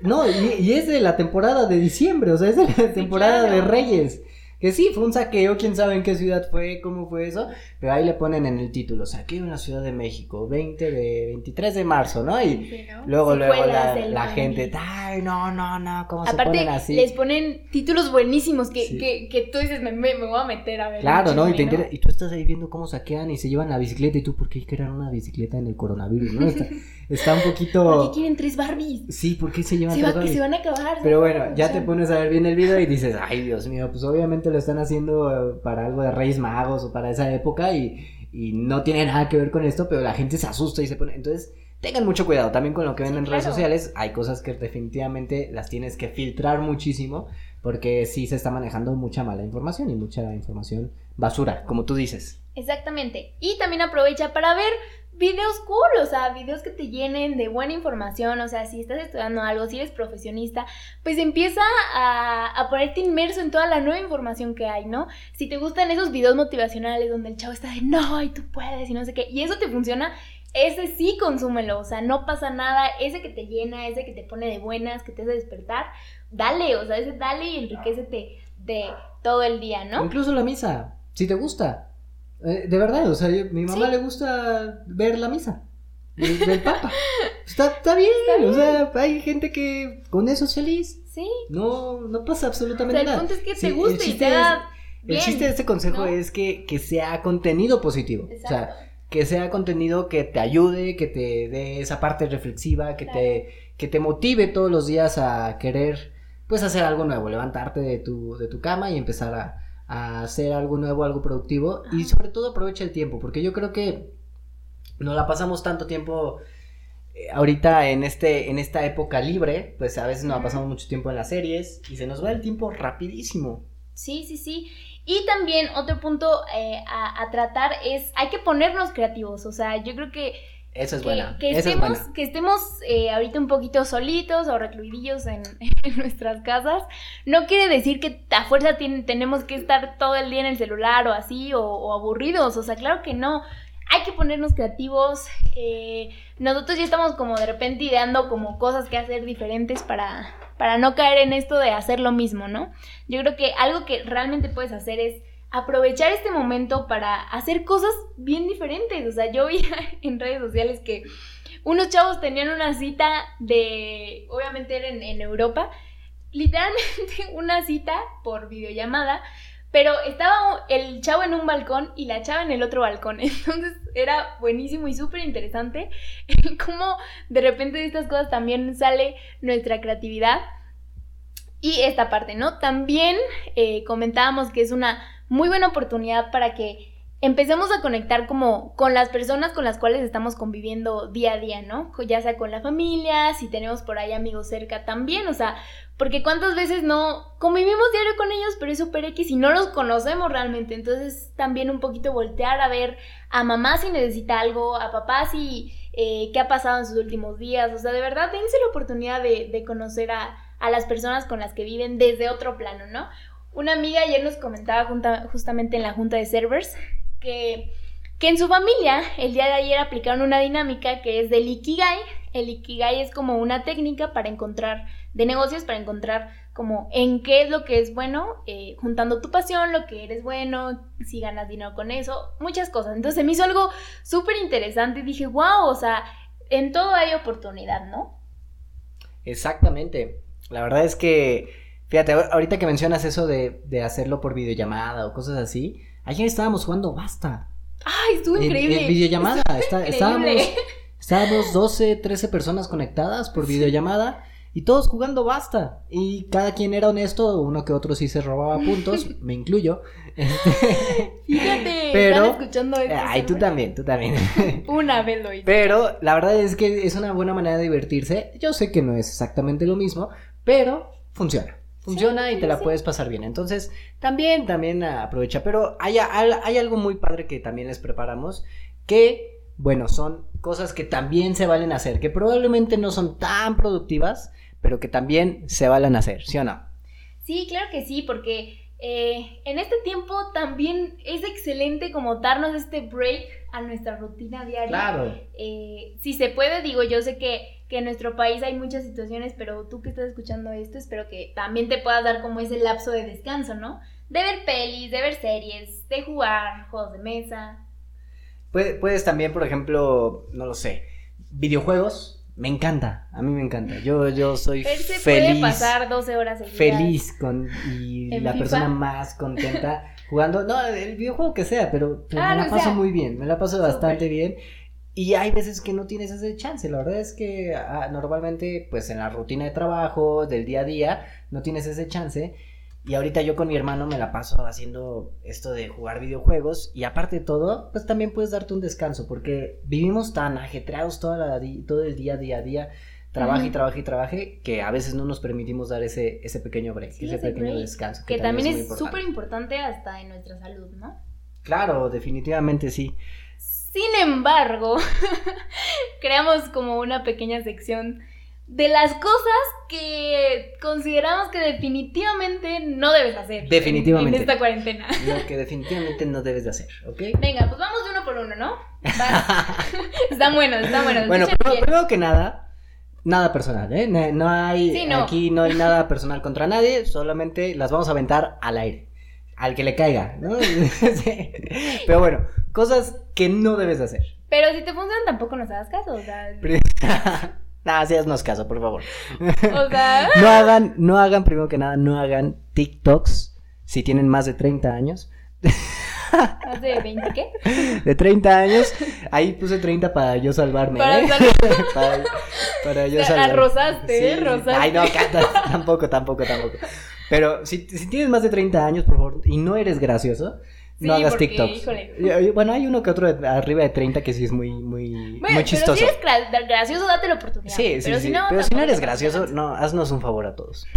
No, y, y es de la temporada de diciembre, o sea, es de la temporada claro. de Reyes. Que sí, fue un saqueo, quién sabe en qué ciudad fue, cómo fue eso, pero ahí le ponen en el título, saqueo en la Ciudad de México, 20 de, 23 de marzo, ¿no? Y Sí, ¿no? luego, luego la, gente, ay, no, no, no, ¿cómo se Aparte, ponen así? les ponen títulos buenísimos que, Sí. que, que tú dices, me, me, me voy a meter a ver. Claro, ¿no? Y, te enteras- y tú estás ahí viendo cómo saquean y se llevan la bicicleta y tú, ¿por qué querían una bicicleta en el coronavirus, no? Está, está un ¿Por poquito... qué quieren tres Barbies? Sí, ¿por qué se llevan Se, tres va- Barbies? se van a acabar. Pero ¿no? bueno, ya te pones a ver bien el video y dices, ay Dios mío, pues obviamente lo están haciendo eh, para algo de Reyes Magos o para esa época y, y no tiene nada que ver con esto, pero la gente se asusta y se pone... Entonces, tengan mucho cuidado también con lo que ven Sí, en redes sociales. Hay cosas que definitivamente las tienes que filtrar muchísimo porque sí se está manejando mucha mala información y mucha información basura, como tú dices. Exactamente. Y también aprovecha para ver videos cool, o sea, videos que te llenen de buena información, o sea, si estás estudiando algo, si eres profesionista, pues empieza a, a ponerte inmerso en toda la nueva información que hay, ¿no? Si te gustan esos videos motivacionales donde el chavo está de, no, y tú puedes, y no sé qué, y eso te funciona, ese sí consúmelo, o sea, no pasa nada, ese que te llena, ese que te pone de buenas, que te hace despertar, dale, o sea, ese dale y enriquecete de todo el día, ¿no? Incluso la misa, si te gusta. Eh, de verdad, o sea, yo- mi mamá Sí. le gusta ver la misa del, del Papa. Está, está bien, Está bien. o sea, hay gente que con eso es feliz. Sí. No, no pasa O sea, absolutamente el nada. punto es que te el guste y El chiste de este consejo ¿no? es que, que sea contenido positivo. O sea, que sea contenido que te ayude, que te dé esa parte reflexiva, que te, que te motive todos los días a querer, pues, hacer algo nuevo, levantarte de tu, de tu cama y empezar a, a hacer algo nuevo, algo productivo. Y sobre todo aprovecha el tiempo, porque yo creo que no la pasamos tanto tiempo eh, ahorita en este en esta época libre, pues a veces nos pasamos mucho tiempo en las series y se nos va el tiempo rapidísimo. Sí, sí, sí. Y también otro punto eh, a, a tratar es, hay que ponernos creativos, o sea, yo creo que, Esa es que, buena. que es estemos, buena. que estemos eh, ahorita un poquito solitos o recluidillos en, en nuestras casas, no quiere decir que a fuerza tien- tenemos que estar todo el día en el celular o así, o, o aburridos, o sea, claro que no. Hay que ponernos creativos. eh, nosotros ya estamos como de repente ideando como cosas que hacer diferentes para, para no caer en esto de hacer lo mismo, ¿no? Yo creo que algo que realmente puedes hacer es aprovechar este momento para hacer cosas bien diferentes. O sea, yo vi en redes sociales que unos chavos tenían una cita de, obviamente era en, Europa, literalmente una cita por videollamada, pero estaba el chavo en un balcón y la chava en el otro balcón. Entonces era buenísimo y súper interesante cómo de repente de estas cosas también sale nuestra creatividad. Y esta parte, ¿no? También eh, comentábamos que es una muy buena oportunidad para que empecemos a conectar como con las personas con las cuales estamos conviviendo día a día, ¿no? Ya sea con la familia, si tenemos por ahí amigos cerca también, o sea, porque cuántas veces no convivimos diario con ellos, pero es super X y no los conocemos realmente, entonces también un poquito voltear a ver a mamá si necesita algo, a papá si eh, qué ha pasado en sus últimos días, o sea, de verdad dense la oportunidad de, de conocer a, a las personas con las que viven desde otro plano, ¿no? Una amiga ayer nos comentaba justamente en la junta de servers que, que en su familia el día de ayer aplicaron una dinámica que es del Ikigai. El Ikigai es como una técnica para encontrar, de negocios, para encontrar como en qué es lo que es bueno, eh, juntando tu pasión, lo que eres bueno, si ganas dinero con eso, muchas cosas. Entonces me hizo algo súper interesante y dije, wow, o sea, en todo hay oportunidad, ¿no? Exactamente. La verdad es que, fíjate, ahor- ahorita que mencionas eso de, de hacerlo por videollamada o cosas así, ayer estábamos jugando Basta. Ay, estuvo En, increíble. en videollamada. Está- Increíble. estábamos, estábamos 12, 13 personas conectadas por videollamada y todos jugando basta. Y cada quien era honesto, uno que otro sí se robaba puntos, me incluyo. Fíjate, Pero- están escuchando esto. Ay, tú también, tú también. Una vez lo hice. Pero la verdad es que es una buena manera de divertirse. Yo sé que no es exactamente lo mismo, pero funciona. Funciona Sí, y te la sí. puedes pasar bien. Entonces, también, también aprovecha. Pero hay, hay algo muy padre que también les preparamos. Que, bueno, son cosas que también se valen hacer. Que probablemente no son tan productivas, pero que también se valen hacer. ¿Sí o no? Sí, claro que sí, porque eh, en este tiempo también es excelente como darnos este break a nuestra rutina diaria. Claro. Eh, si se puede, digo, yo sé que, que en nuestro país hay muchas situaciones, pero tú que estás escuchando esto, espero que también te puedas dar como ese lapso de descanso, ¿no? De ver pelis, de ver series, de jugar juegos de mesa. Puedes, puedes también, por ejemplo, no lo sé, videojuegos. Me encanta, a mí me encanta. Yo, yo soy Él se feliz. puede pasar 12 horas seguidas. feliz con y ¿En la FIFA? persona más contenta jugando, no, el videojuego que sea, pero, pero me la paso sea. muy bien, me la paso Súper. bastante bien. Y hay veces que no tienes ese chance, la verdad es que ah, normalmente pues en la rutina de trabajo, del día a día, no tienes ese chance. Y ahorita yo con mi hermano me la paso haciendo esto de jugar videojuegos y aparte de todo, pues también puedes darte un descanso porque vivimos tan ajetreados toda la todo el día, día a día, trabaja y Ujú. trabaja y trabaje, que a veces no nos permitimos dar ese, ese pequeño break, Sí, ese, ese pequeño break, descanso. Que también es súper importante hasta en nuestra salud, ¿no? Claro, definitivamente sí. Sin embargo, creamos como una pequeña sección de las cosas que consideramos que definitivamente no debes hacer. en- Definitivamente. En, esta cuarentena. Lo que definitivamente no debes de hacer, ¿ok? Venga, pues vamos de uno por uno, ¿no? Buenos. Bueno, escuchen primero, bien. primero que nada, nada personal, ¿eh? No, no hay, Sí, no. aquí no hay nada personal contra nadie, solamente las vamos a aventar al aire, al que le caiga, ¿no? Sí. Pero bueno, cosas que no debes de hacer. Pero si te funcionan, tampoco nos hagas caso. O sea, Nada, sí, haznos caso, por favor. o sea No hagan, no hagan, primero que nada, no hagan TikToks si tienen más de 30 años. ¿Hace 20 qué? De 30 años, ahí puse 30 para yo salvarme, Para ¿eh? sal- para, para yo salvarme. rozaste, ¿eh? Sí, sí. Rozaste. Ay, no, canta, tampoco, tampoco, tampoco. Pero si, si tienes más de 30 años, por favor, y no eres gracioso, no hagas porque, TikToks. híjole. Bueno, hay uno que otro de- arriba de 30 que sí es muy, muy, Bueno, muy pero chistoso. si eres gra- gracioso, date la oportunidad. Sí, sí, pero sí. si no, pero si no tampoco eres gracioso, no, haznos un favor a todos.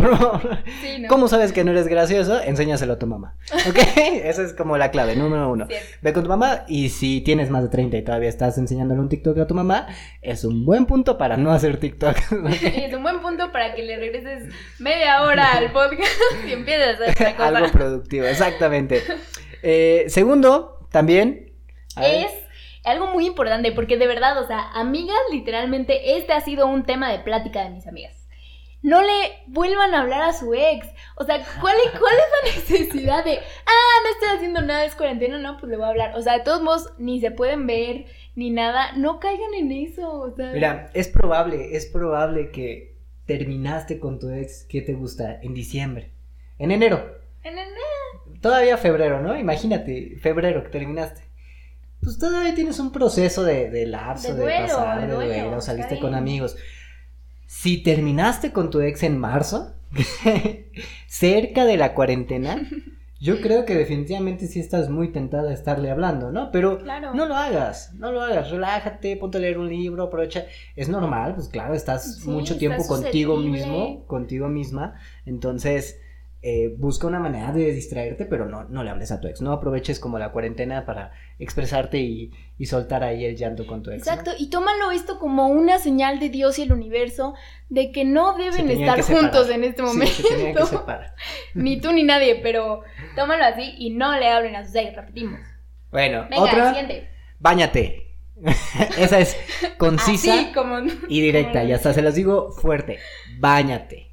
Sí, ¿no? ¿Cómo sabes que no eres gracioso? Enséñaselo a tu mamá. ¿Ok? Esa es como la clave, número uno. Cierto. Ve con tu mamá y si tienes más de 30 y todavía estás enseñándole un TikTok a tu mamá, es un buen punto para no hacer TikTok. Es un buen punto para que le regreses media hora al podcast y empieces a hacer otra cosa. Algo productivo, exactamente. Eh, segundo, también. es algo muy importante porque de verdad, o sea, amigas, literalmente este ha sido un tema de plática de mis amigas. No le vuelvan a hablar a su ex. O sea, ¿cuál es, cuál es la necesidad de, ah, no estoy haciendo nada, es cuarentena, no, pues le voy a hablar? O sea, de todos modos, ni se pueden ver, ni nada. No caigan en eso, o sea. Mira, es probable, es probable que terminaste con tu ex que te gusta en diciembre, en enero. en el- Todavía febrero, ¿no? Imagínate, febrero que terminaste. Pues todavía tienes un proceso de, de lapso, De de, pasar, de duelo, saliste con amigos. Si terminaste con tu ex en marzo, cerca de la cuarentena, yo creo que definitivamente sí estás muy tentada a estarle hablando, ¿no? Pero Claro. no lo hagas, no lo hagas, relájate, ponte a leer un libro, aprovecha. Es normal, pues claro, estás Sí, mucho tiempo contigo mismo, contigo misma, entonces eh, busca una manera de distraerte, pero no, no le hables a tu ex, no aproveches como la cuarentena para expresarte y, y soltar ahí el llanto con tu ex. ¿no? Exacto, y tómalo esto como una señal de Dios y el universo de que no deben estar juntos en este Sí, momento. se tenían que separar. Ni tú ni nadie, pero tómalo así y no le hablen a sus ex, repetimos. Bueno, Venga, otra, siguiente. báñate. Esa es concisa Así como... y directa, como- y hasta se las digo fuerte, báñate.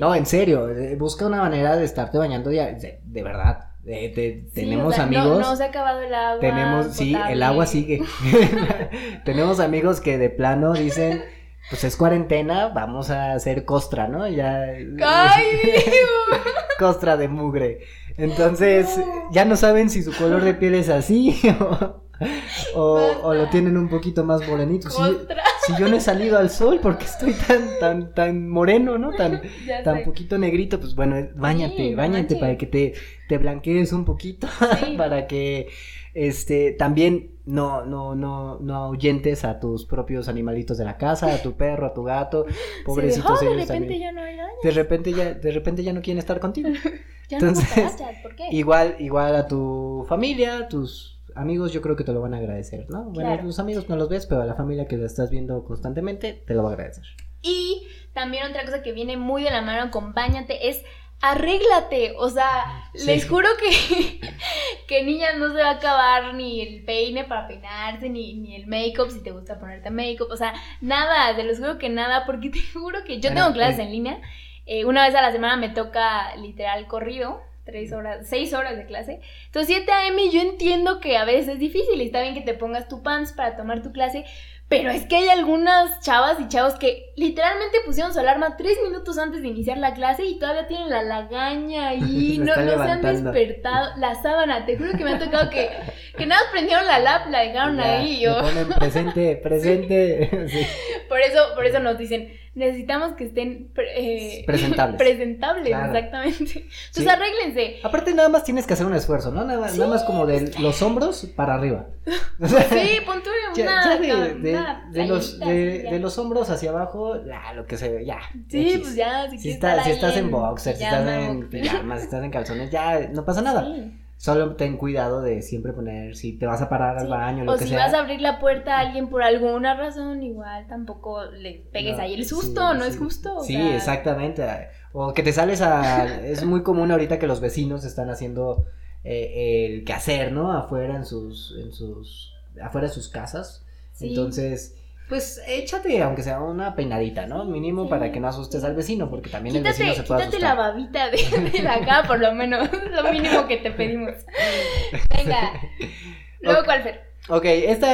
No, en serio, eh, busca una manera de estarte bañando ya, de, de verdad. de- de- Sí, tenemos o sea, no- amigos. No, se ha acabado el agua. tenemos, sí, el agua sigue. tenemos amigos que de plano dicen, pues es cuarentena, vamos a hacer costra, ¿no? Ya. Costra de mugre. Entonces, No. ya no saben si su color de piel es así o, o, o lo tienen un poquito más morenito. Sí. Si yo no he salido al sol porque estoy tan, tan, tan moreno, ¿no? Tan, tan poquito negrito, pues bueno, eh, bañate, Sí, no bañate para que te, te blanquees un poquito, Sí. para que este también no, no, no, no ahuyentes a tus propios animalitos de la casa, a tu perro, a tu gato, Sí, pobrecitos de, "Oh, de ellos repente también. ya no hay. De repente ya, de repente ya no quieren estar contigo. Ya no Entonces, cucarachas, ¿por qué? Igual, igual a tu familia, tus amigos, yo creo que te lo van a agradecer, ¿no? Bueno, Claro. tus amigos no los ves, pero a la familia que la estás viendo constantemente, te lo va a agradecer. Y también otra cosa que viene muy de la mano con bañate es arréglate. O sea, Sí. les juro que, que niñas no se va a acabar ni el peine para peinarse, ni, ni el make-up si te gusta ponerte make-up. O sea, nada, te los juro que nada, porque te juro que yo Bueno, tengo clases eh. en línea. eh, una vez a la semana me toca literal corrido. Tres horas, seis horas de clase. Entonces, 7 a.m. yo entiendo que a veces es difícil y está bien que te pongas tu pants para tomar tu clase, pero es que hay algunas chavas y chavos que literalmente pusieron su alarma tres minutos antes de iniciar la clase y todavía tienen la lagaña ahí, no, no se han despertado. La sábana, te juro que me ha tocado que, que nada más prendieron la lap, la dejaron Ya, ahí y yo. ponen presente, presente. sí. Por eso, por eso nos dicen, necesitamos que estén eh, Presentables. presentables, Claro. exactamente. Entonces Sí. arréglense. Aparte, nada más tienes que hacer un esfuerzo, ¿no? Nada, nada más como de los hombros para arriba. Sí, pon tú ya- una, ya de, una de- de los, de, los hombros hacia abajo, ya, lo que se ve, ya. Sí, X. pues ya, si, Si, está- si estás en boxer, si estás en pijamas, si estás en calzones, ya no pasa nada. Sí. Solo ten cuidado de siempre poner, si te vas a parar al baño, lo O que si sea. vas a abrir la puerta a alguien por alguna razón, igual tampoco le pegues No, ahí el sí, susto, no sí. es justo. o Sí, sea, exactamente. O que te sales a... Es muy común ahorita que los vecinos están haciendo eh, el quehacer, ¿no? Afuera en sus... En sus afuera de sus casas. sí. Entonces, pues échate, aunque sea una peinadita, ¿no? Mínimo Sí. para que no asustes al vecino, porque también el Quítate, vecino se puede quítate la asustar. babita de, de acá, por lo menos. lo mínimo que te pedimos. Venga. Luego, Ok. ¿cuál, Fer? Ok, esta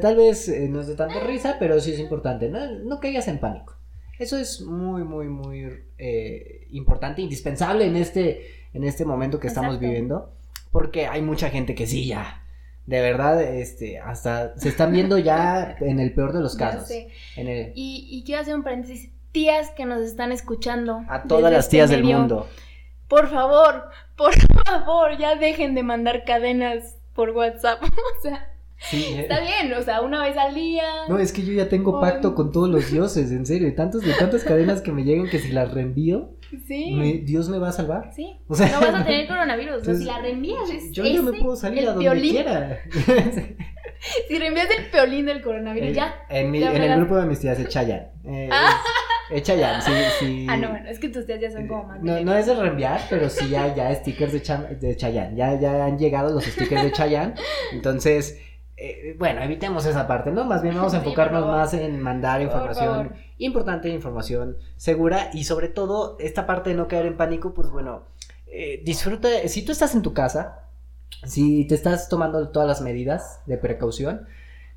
tal vez eh, no es de tanta risa, pero sí es importante. No, no caigas en pánico. Eso es muy, muy, muy eh, importante, indispensable en este, en este momento que estamos viviendo. Porque hay mucha gente que sí, ya. De verdad, este, hasta se están viendo ya en el peor de los casos. sé. En el- Y, y quiero hacer un paréntesis. Tías que nos están escuchando. a todas las este tías del mundo. Por favor, por favor, ya dejen de mandar cadenas por WhatsApp. o sea, Sí, eh. está bien, o sea, una vez al día. No, es que yo ya tengo pacto con todos los dioses, en serio. Y tantos, de tantas cadenas que me llegan que si las reenvío, Sí. me- Dios me va a salvar. Sí. O sea, No vas a tener coronavirus. Entonces, si la reenvías, es Yo ya me ese, puedo salir a donde piolín. quiera. Si reenvías el peolín del coronavirus, Eh, ya. En, mi- ya en el grupo de mis tías de Chayanne. Eh, Chayanne, sí, sí. Ah, no, bueno, es que tus tías ya son como más. No, no es de reenviar, pero sí ya, ya stickers de, Cha- de Chayanne. Ya, ya han llegado los stickers de Chayanne. Entonces, eh, bueno, evitemos esa parte, ¿no? Más bien vamos a enfocarnos más en mandar información. Importante, información segura y sobre todo esta parte de no caer en pánico, pues bueno, eh, disfruta, si tú estás en tu casa, si te estás tomando todas las medidas de precaución,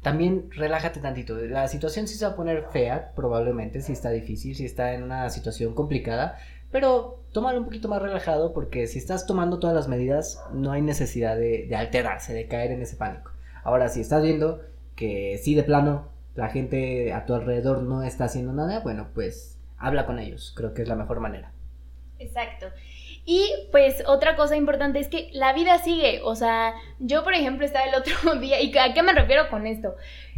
también relájate tantito. La situación sí se va a poner fea, probablemente, si está difícil, si está en una situación complicada, pero tómalo un poquito más relajado porque si estás tomando todas las medidas, no hay necesidad de, de alterarse, de caer en ese pánico. Ahora, si estás viendo que sí de plano la gente a tu alrededor no está haciendo nada, bueno, pues habla con ellos, creo que es la mejor manera. Exacto. Y pues otra cosa importante es que la vida sigue. O sea, yo por ejemplo estaba el otro día, ¿y a qué me refiero con esto?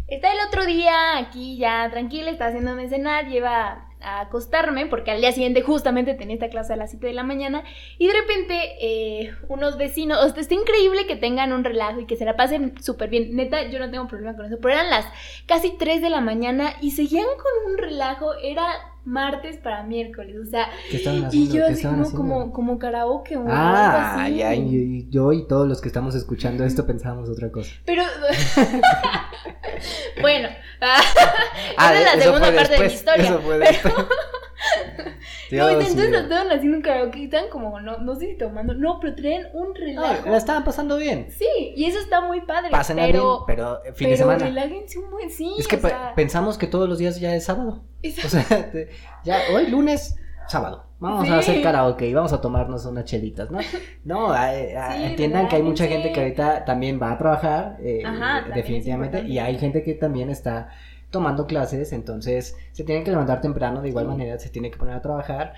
Estaba el otro día aquí ya tranquila, estaba haciéndome cenar, lleva a acostarme porque al día siguiente justamente tenía esta clase a las 7 de la mañana y de repente eh, unos vecinos, o sea, está increíble que tengan un relajo y que se la pasen súper bien, neta, yo no tengo problema con eso, pero eran las casi 3 de la mañana y seguían con un relajo, era martes para miércoles, o sea, ¿Qué estaban y yo ¿Qué así haciendo? como, como karaoke o algo Ah, así. ya, y, yo y todos los que estamos escuchando esto pensábamos otra cosa. Pero. bueno. ah, esa es la segunda parte de mi historia. eso fue pero- después. no, entonces mío. estaban haciendo un karaoke y estaban como, no, no sé si tomando. No, pero traían un No, relajo. la estaban pasando bien. Sí, y eso está muy padre. Pásenla pero, bien, pero eh, fin de semana. relájense un buen sí. Es que sea, pensamos que todos los días ya es sábado. O sea, te- ya hoy lunes, sábado. Vamos Sí. a hacer karaoke y vamos a tomarnos unas chelitas, ¿no? No, a- a- Sí, entiendan que hay mucha gente que ahorita también va a trabajar, eh, Ajá, definitivamente, y hay gente que también está tomando clases, entonces se tienen que levantar temprano, de igual manera se tiene que poner a trabajar.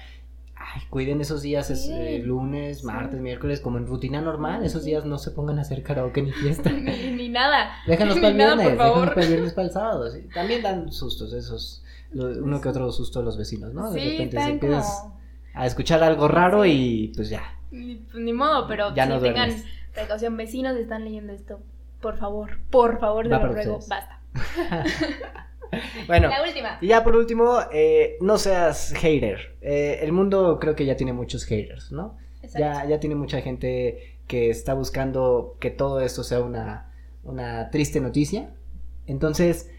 Ay, cuiden esos días, es, eh, lunes, martes, miércoles, como en rutina normal, esos días no se pongan a hacer karaoke ni fiesta. ni, nada. Déjanos para el viernes, déjanos para el viernes para el sábado. También dan sustos esos, uno que otro susto a los vecinos, ¿no? De repente se empiezas a escuchar algo raro y pues ya. Ni, pues, ni modo, pero ya no tengan precaución, vecinos están leyendo esto, por favor, por favor, de lo ruego, basta. bueno, la última. Y ya por último, eh, no seas hater. Eh, el mundo creo que ya tiene muchos haters, ¿no? Ya, ya tiene mucha gente que está buscando que todo esto sea una, una triste noticia. Entonces,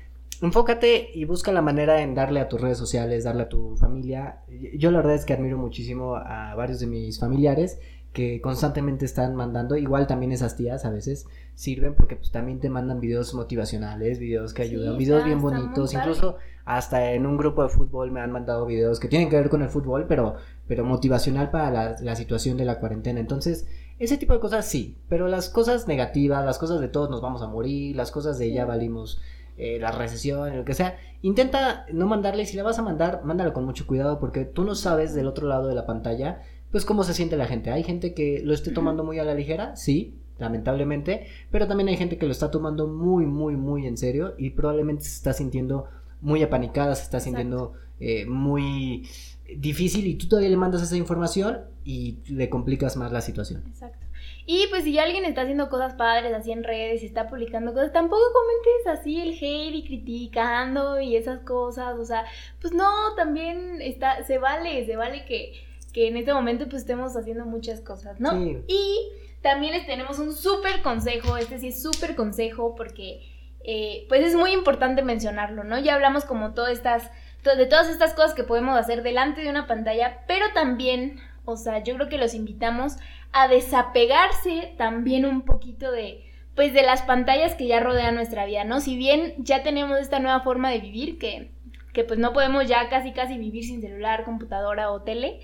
enfócate y busca la manera en darle a tus redes sociales, darle a tu familia. Yo la verdad es que admiro muchísimo a varios de mis familiares que constantemente están mandando, igual también esas tías a veces sirven porque pues también te mandan videos motivacionales, videos que ayudan, videos bien bonitos, incluso hasta en un grupo de fútbol me han mandado videos que tienen que ver con el fútbol, pero, pero motivacional para la, la situación de la cuarentena. Entonces, ese tipo de cosas sí, pero las cosas negativas, las cosas de todos nos vamos a morir, las cosas de ya valimos eh, la recesión, lo que sea, intenta no mandarle, si le vas a mandar, mándalo con mucho cuidado porque tú no sabes del otro lado de la pantalla, pues cómo se siente la gente. Hay gente que lo esté tomando muy a la ligera, sí, lamentablemente, pero también hay gente que lo está tomando muy, muy, muy en serio y probablemente se está sintiendo muy apanicada, se está sintiendo eh, muy difícil y tú todavía le mandas esa información y le complicas más la situación. Exacto. Y pues si alguien está haciendo cosas padres así en redes y está publicando cosas, tampoco comentes así el hate y criticando y esas cosas, o sea, pues no, también está, se vale, se vale que, que en este momento pues estemos haciendo muchas cosas, ¿no? Y también les tenemos un súper consejo, este sí es súper consejo porque eh, pues es muy importante mencionarlo, ¿no? Ya hablamos como todas estas, de todas estas cosas que podemos hacer delante de una pantalla, pero también, o sea, yo creo que los invitamos a desapegarse también un poquito de, pues de las pantallas que ya rodean nuestra vida, ¿no? Si bien ya tenemos esta nueva forma de vivir que, que pues no podemos ya casi casi vivir sin celular, computadora o tele,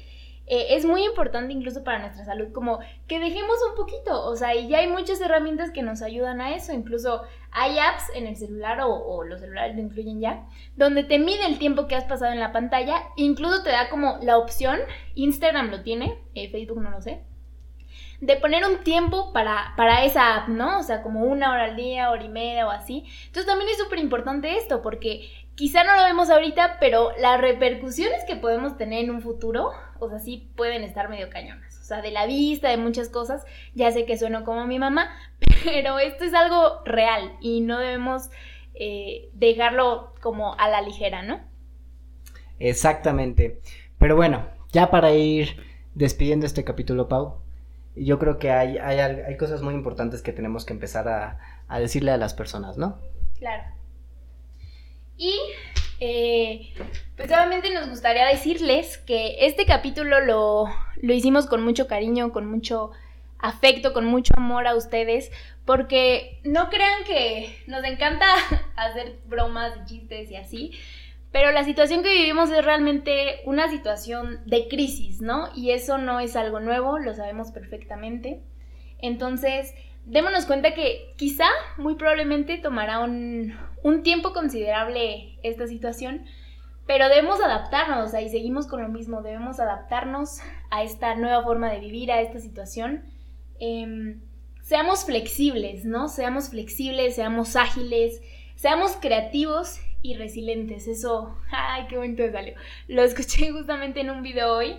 eh, es muy importante incluso para nuestra salud como que dejemos un poquito, o sea, y ya hay muchas herramientas que nos ayudan a eso, incluso hay apps en el celular o, los celulares lo incluyen ya, donde te mide el tiempo que has pasado en la pantalla, incluso te da como la opción, Instagram lo tiene, eh, Facebook no lo sé, de poner un tiempo para, para esa app, ¿no? O sea, como una hora al día, hora y media o así. Entonces también es súper importante esto, porque quizá no lo vemos ahorita, pero las repercusiones que podemos tener en un futuro, o sea, sí pueden estar medio cañonas. O sea, de la vista, de muchas cosas, ya sé que sueno como mi mamá, pero esto es algo real y no debemos eh, dejarlo como a la ligera, ¿no? Exactamente. Pero bueno, ya para ir despidiendo este capítulo, Pau, yo creo que hay, hay, hay cosas muy importantes que tenemos que empezar a, a decirle a las personas, ¿no? Claro. Y eh, pues obviamente nos gustaría decirles que este capítulo lo, lo hicimos con mucho cariño, con mucho afecto, con mucho amor a ustedes, porque no crean que nos encanta hacer bromas y chistes y así, pero la situación que vivimos es realmente una situación de crisis, ¿no? Y eso no es algo nuevo, lo sabemos perfectamente. Entonces, démonos cuenta que quizá, muy probablemente, tomará un, tiempo considerable esta situación, pero debemos adaptarnos, ahí seguimos con lo mismo, debemos adaptarnos a esta nueva forma de vivir, a esta situación. Em, seamos flexibles, ¿no? Seamos flexibles, seamos ágiles, seamos creativos y resilientes. Eso, ay, qué bonito salió. Lo escuché justamente en un video hoy.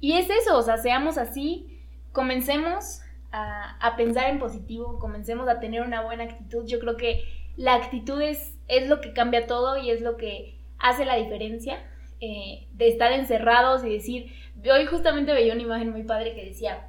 Y es eso, o sea, seamos así, comencemos a, pensar en positivo, comencemos a tener una buena actitud. Yo creo que la actitud es, es lo que cambia todo y es lo que hace la diferencia eh, de estar encerrados y decir, hoy justamente veía una imagen muy padre que decía,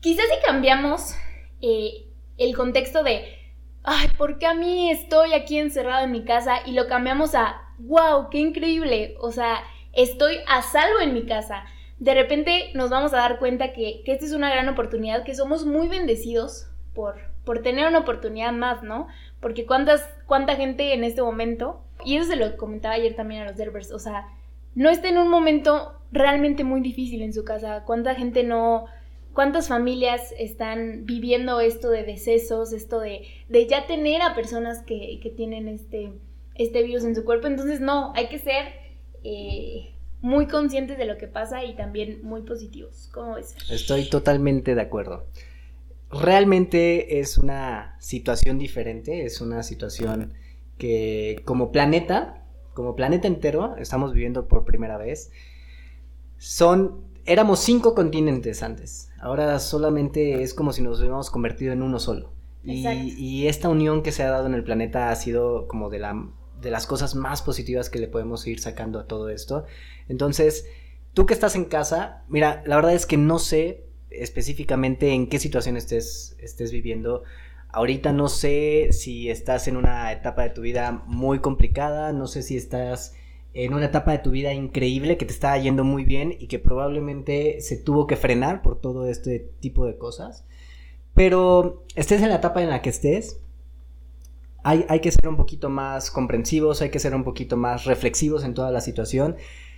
quizás si cambiamos eh, el contexto de ay, ¿por qué a mí estoy aquí encerrado en mi casa? Y lo cambiamos a, wow, qué increíble, o sea, estoy a salvo en mi casa. De repente nos vamos a dar cuenta que, esta es una gran oportunidad, que somos muy bendecidos por, por tener una oportunidad más, ¿no? Porque cuántas, cuánta gente en este momento, y eso se lo comentaba ayer también a los Derbers, o sea, no está en un momento realmente muy difícil en su casa, cuánta gente no, cuántas familias están viviendo esto de decesos, esto de, de ya tener a personas que, que tienen este, este virus en su cuerpo. Entonces, no, hay que ser eh, muy conscientes de lo que pasa y también muy positivos. ¿Cómo ves? Estoy totalmente de acuerdo. Realmente es una situación diferente, es una situación que como planeta, como planeta entero, estamos viviendo por primera vez. Son, éramos cinco continentes antes, ahora solamente es como si nos hubiéramos convertido en uno solo. Y, y, esta unión que se ha dado en el planeta ha sido como de, la, de las cosas más positivas que le podemos ir sacando a todo esto. Entonces, tú que estás en casa, mira, la verdad es que no sé específicamente en qué situación estés, estés viviendo. Ahorita no sé si estás en una etapa de tu vida muy complicada, no sé si estás en una etapa de tu vida increíble que te está yendo muy bien y que probablemente se tuvo que frenar por todo este tipo de cosas. Pero estés en la etapa en la que estés, hay, hay, que ser un poquito más comprensivos, hay que ser un poquito más reflexivos en toda la situación.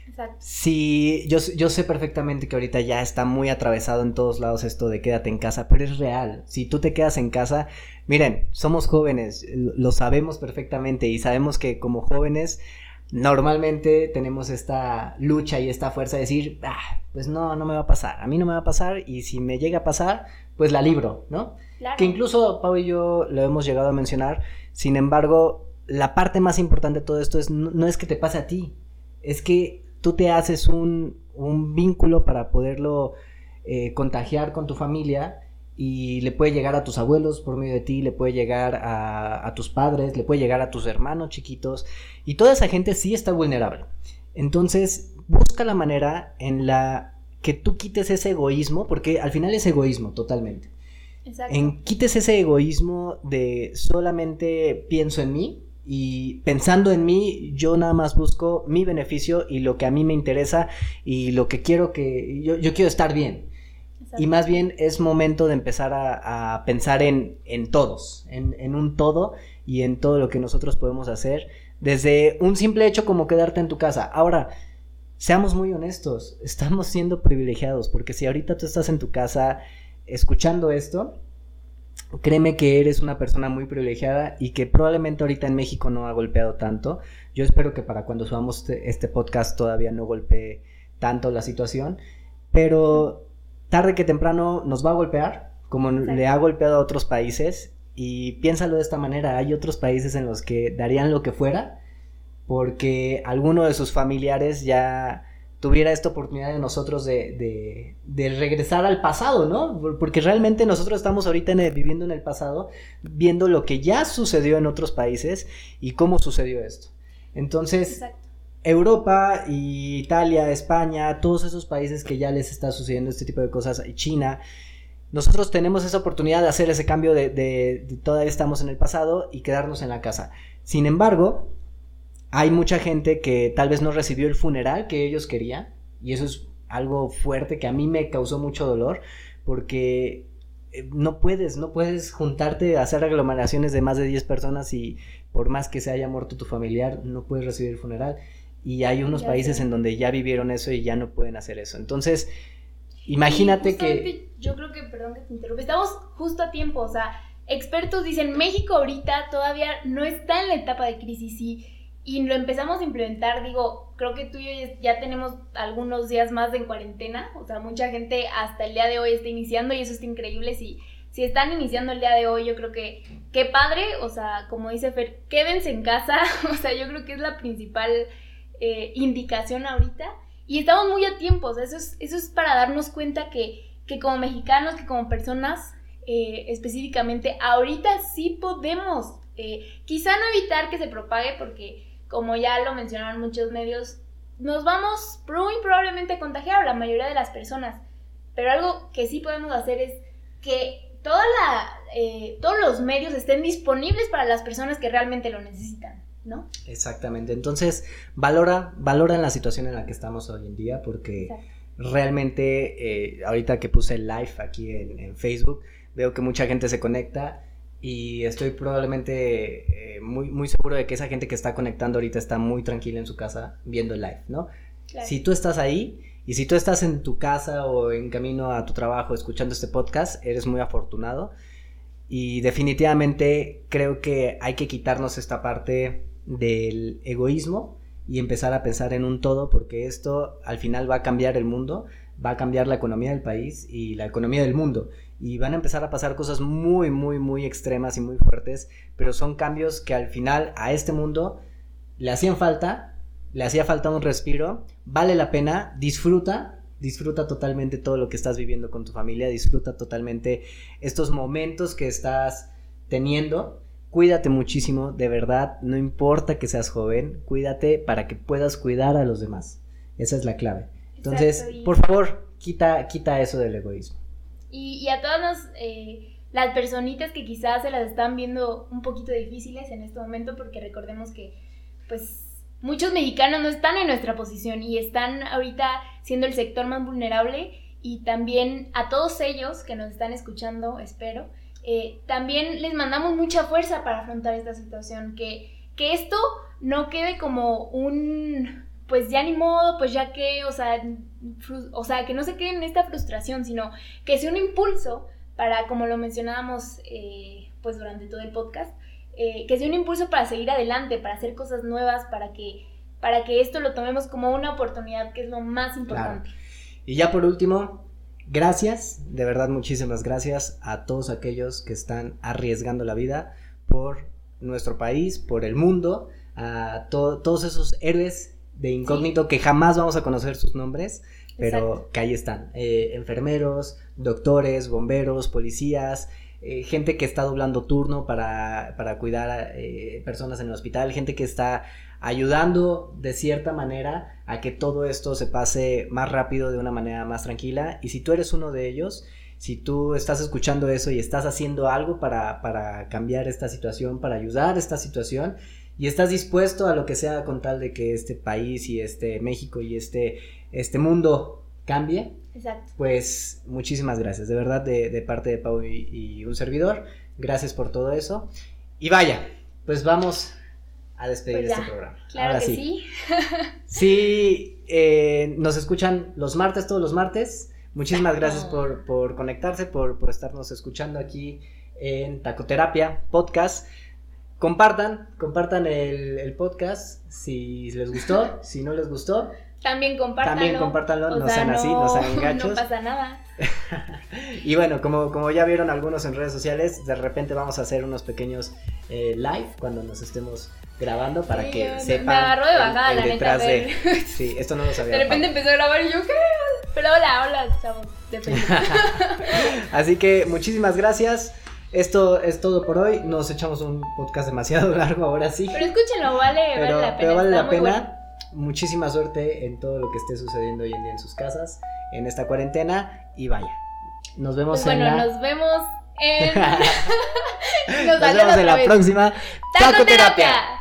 Exacto. Sí, yo, yo sé perfectamente que ahorita ya está muy atravesado en todos lados esto de quédate en casa, pero es real. Si tú te quedas en casa, miren, somos jóvenes, lo sabemos perfectamente y sabemos que como jóvenes normalmente tenemos esta lucha y esta fuerza de decir, ah, pues no, no me va a pasar, a mí no me va a pasar y si me llega a pasar, pues la libro, ¿no? Que incluso Pau y yo lo hemos llegado a mencionar, sin embargo, la parte más importante de todo esto es, no, es que te pase a ti, es que tú te haces un, un vínculo para poderlo eh, contagiar con tu familia y le puede llegar a tus abuelos por medio de ti, le puede llegar a, tus padres, le puede llegar a tus hermanos chiquitos y toda esa gente sí está vulnerable. Entonces, busca la manera en la que tú quites ese egoísmo, porque al final es egoísmo totalmente. Exacto. En quites ese egoísmo de solamente pienso en mí y pensando en mí, yo nada más busco mi beneficio y lo que a mí me interesa y lo que quiero que yo, yo quiero estar bien. Y más bien es momento de empezar a, pensar en, todos, en, un todo y en todo lo que nosotros podemos hacer, desde un simple hecho como quedarte en tu casa. Ahora, seamos muy honestos, estamos siendo privilegiados, porque si ahorita tú estás en tu casa escuchando esto, créeme que eres una persona muy privilegiada y que probablemente ahorita en México no ha golpeado tanto. Yo espero que para cuando subamos este, este podcast todavía no golpee tanto la situación, pero tarde que temprano nos va a golpear, como le ha golpeado a otros países. Y piénsalo de esta manera, hay otros países en los que darían lo que fuera porque alguno de sus familiares ya tuviera esta oportunidad de nosotros de, de, regresar al pasado, ¿no? Porque realmente nosotros estamos ahorita viviendo en el pasado, viendo lo que ya sucedió en otros países y cómo sucedió esto. Entonces, Europa y Italia, España, todos esos países que ya les está sucediendo este tipo de cosas, China, nosotros tenemos esa oportunidad de hacer ese cambio de, de, todavía estamos en el pasado y quedarnos en la casa. Sin embargo, hay mucha gente que tal vez no recibió el funeral que ellos querían y eso es algo fuerte que a mí me causó mucho dolor porque eh, no puedes, no puedes juntarte a hacer aglomeraciones de más de 10 personas y por más que se haya muerto tu familiar, no puedes recibir el funeral. Y hay unos países en donde ya vivieron eso y ya no pueden hacer eso. Entonces, imagínate que... Yo creo que, perdón que te interrumpa, estamos justo a tiempo, o sea, expertos dicen, México ahorita todavía no está en la etapa de crisis y, y lo empezamos a implementar, digo, creo que tú y yo ya tenemos algunos días más en cuarentena, o sea, mucha gente hasta el día de hoy está iniciando y eso está increíble, si, si están iniciando el día de hoy, yo creo que qué padre, o sea, como dice Fer, quédense en casa, o sea, yo creo que es la principal eh, indicación ahorita y estamos muy a tiempo, eso es, eso es para darnos cuenta que, como mexicanos, que como personas eh, específicamente, ahorita sí podemos, eh, quizá no evitar que se propague porque como ya lo mencionaron muchos medios, nos vamos muy probablemente a contagiar la mayoría de las personas, pero algo que sí podemos hacer es que toda la, todos los medios estén disponibles para las personas que realmente lo necesitan. ¿no? Exactamente. Entonces, valora, valora la situación en la que estamos hoy en día, porque realmente, eh, ahorita que puse live aquí en, Facebook, veo que mucha gente se conecta y estoy probablemente eh, muy, muy seguro de que esa gente que está conectando ahorita está muy tranquila en su casa viendo el live, ¿no? Si tú estás ahí y si tú estás en tu casa o en camino a tu trabajo escuchando este podcast, eres muy afortunado. Y definitivamente creo que hay que quitarnos esta parte del egoísmo y empezar a pensar en un todo porque esto al final va a cambiar el mundo, va a cambiar la economía del país y la economía del mundo y van a empezar a pasar cosas muy muy muy extremas y muy fuertes, pero son cambios que al final a este mundo le hacían falta, le hacía falta un respiro, vale la pena, disfruta disfruta totalmente todo lo que estás viviendo con tu familia, disfruta totalmente estos momentos que estás teniendo. Cuídate muchísimo, de verdad, no importa que seas joven, cuídate para que puedas cuidar a los demás. Esa es la clave. Entonces, por favor, quita, quita eso del egoísmo. Y, a todas eh, las personitas que quizás se las están viendo un poquito difíciles en este momento, porque recordemos que, pues, muchos mexicanos no están en nuestra posición y están ahorita siendo el sector más vulnerable. Y también a todos ellos que nos están escuchando, espero, eh, también les mandamos mucha fuerza para afrontar esta situación, que, que esto no quede como un, pues ya ni modo, pues ya que, o sea, o sea, que no se quede en esta frustración, sino que sea un impulso para, como lo mencionábamos, eh, pues durante todo el podcast, eh, que sea un impulso para seguir adelante, para hacer cosas nuevas, para que, para que esto lo tomemos como una oportunidad, que es lo más importante. Y ya por último, gracias, de verdad muchísimas gracias a todos aquellos que están arriesgando la vida por nuestro país, por el mundo, a todos esos héroes de incógnito que jamás vamos a conocer sus nombres, pero que ahí están. Eh, enfermeros, doctores, bomberos, policías, eh, gente que está doblando turno para, para cuidar a eh, personas en el hospital, gente que está ayudando de cierta manera a que todo esto se pase más rápido de una manera más tranquila. Y si tú eres uno de ellos, si tú estás escuchando eso y estás haciendo algo para, para cambiar esta situación, para ayudar a esta situación, y estás dispuesto a lo que sea con tal de que este país y este México y este, este mundo cambie, Exacto. Pues muchísimas gracias, de verdad, de, parte de Pau y, un servidor. Gracias por todo eso. Y vaya, pues vamos a despedir pues este programa. Claro que sí. Sí, eh, nos escuchan los martes, todos los martes. Muchísimas gracias por, conectarse, por, estarnos escuchando aquí en Tacoterapia Podcast. Compartan, compartan el, el podcast si les gustó, si no les gustó. También compártanlo. También compártanlo, no sean así, no sean gachos. No pasa nada. y bueno, como, como ya vieron algunos en redes sociales, de repente vamos a hacer unos pequeños eh, live cuando nos estemos grabando para que sepan. Me agarró de bajada, la neta. De... Sí, esto no lo sabía. De repente empezó a grabar y yo, ¿qué? Pero hola, hola, chavos. Así que muchísimas gracias. Esto es todo por hoy. Nos echamos un podcast demasiado largo ahora sí. Pero escúchenlo, vale, vale la pena. Pero vale la pena muchísima suerte en todo lo que esté sucediendo hoy en día en sus casas, en esta cuarentena y vaya. Nos vemos pues en bueno, nos vemos en... nos, vemos en la próxima Tacoterapia.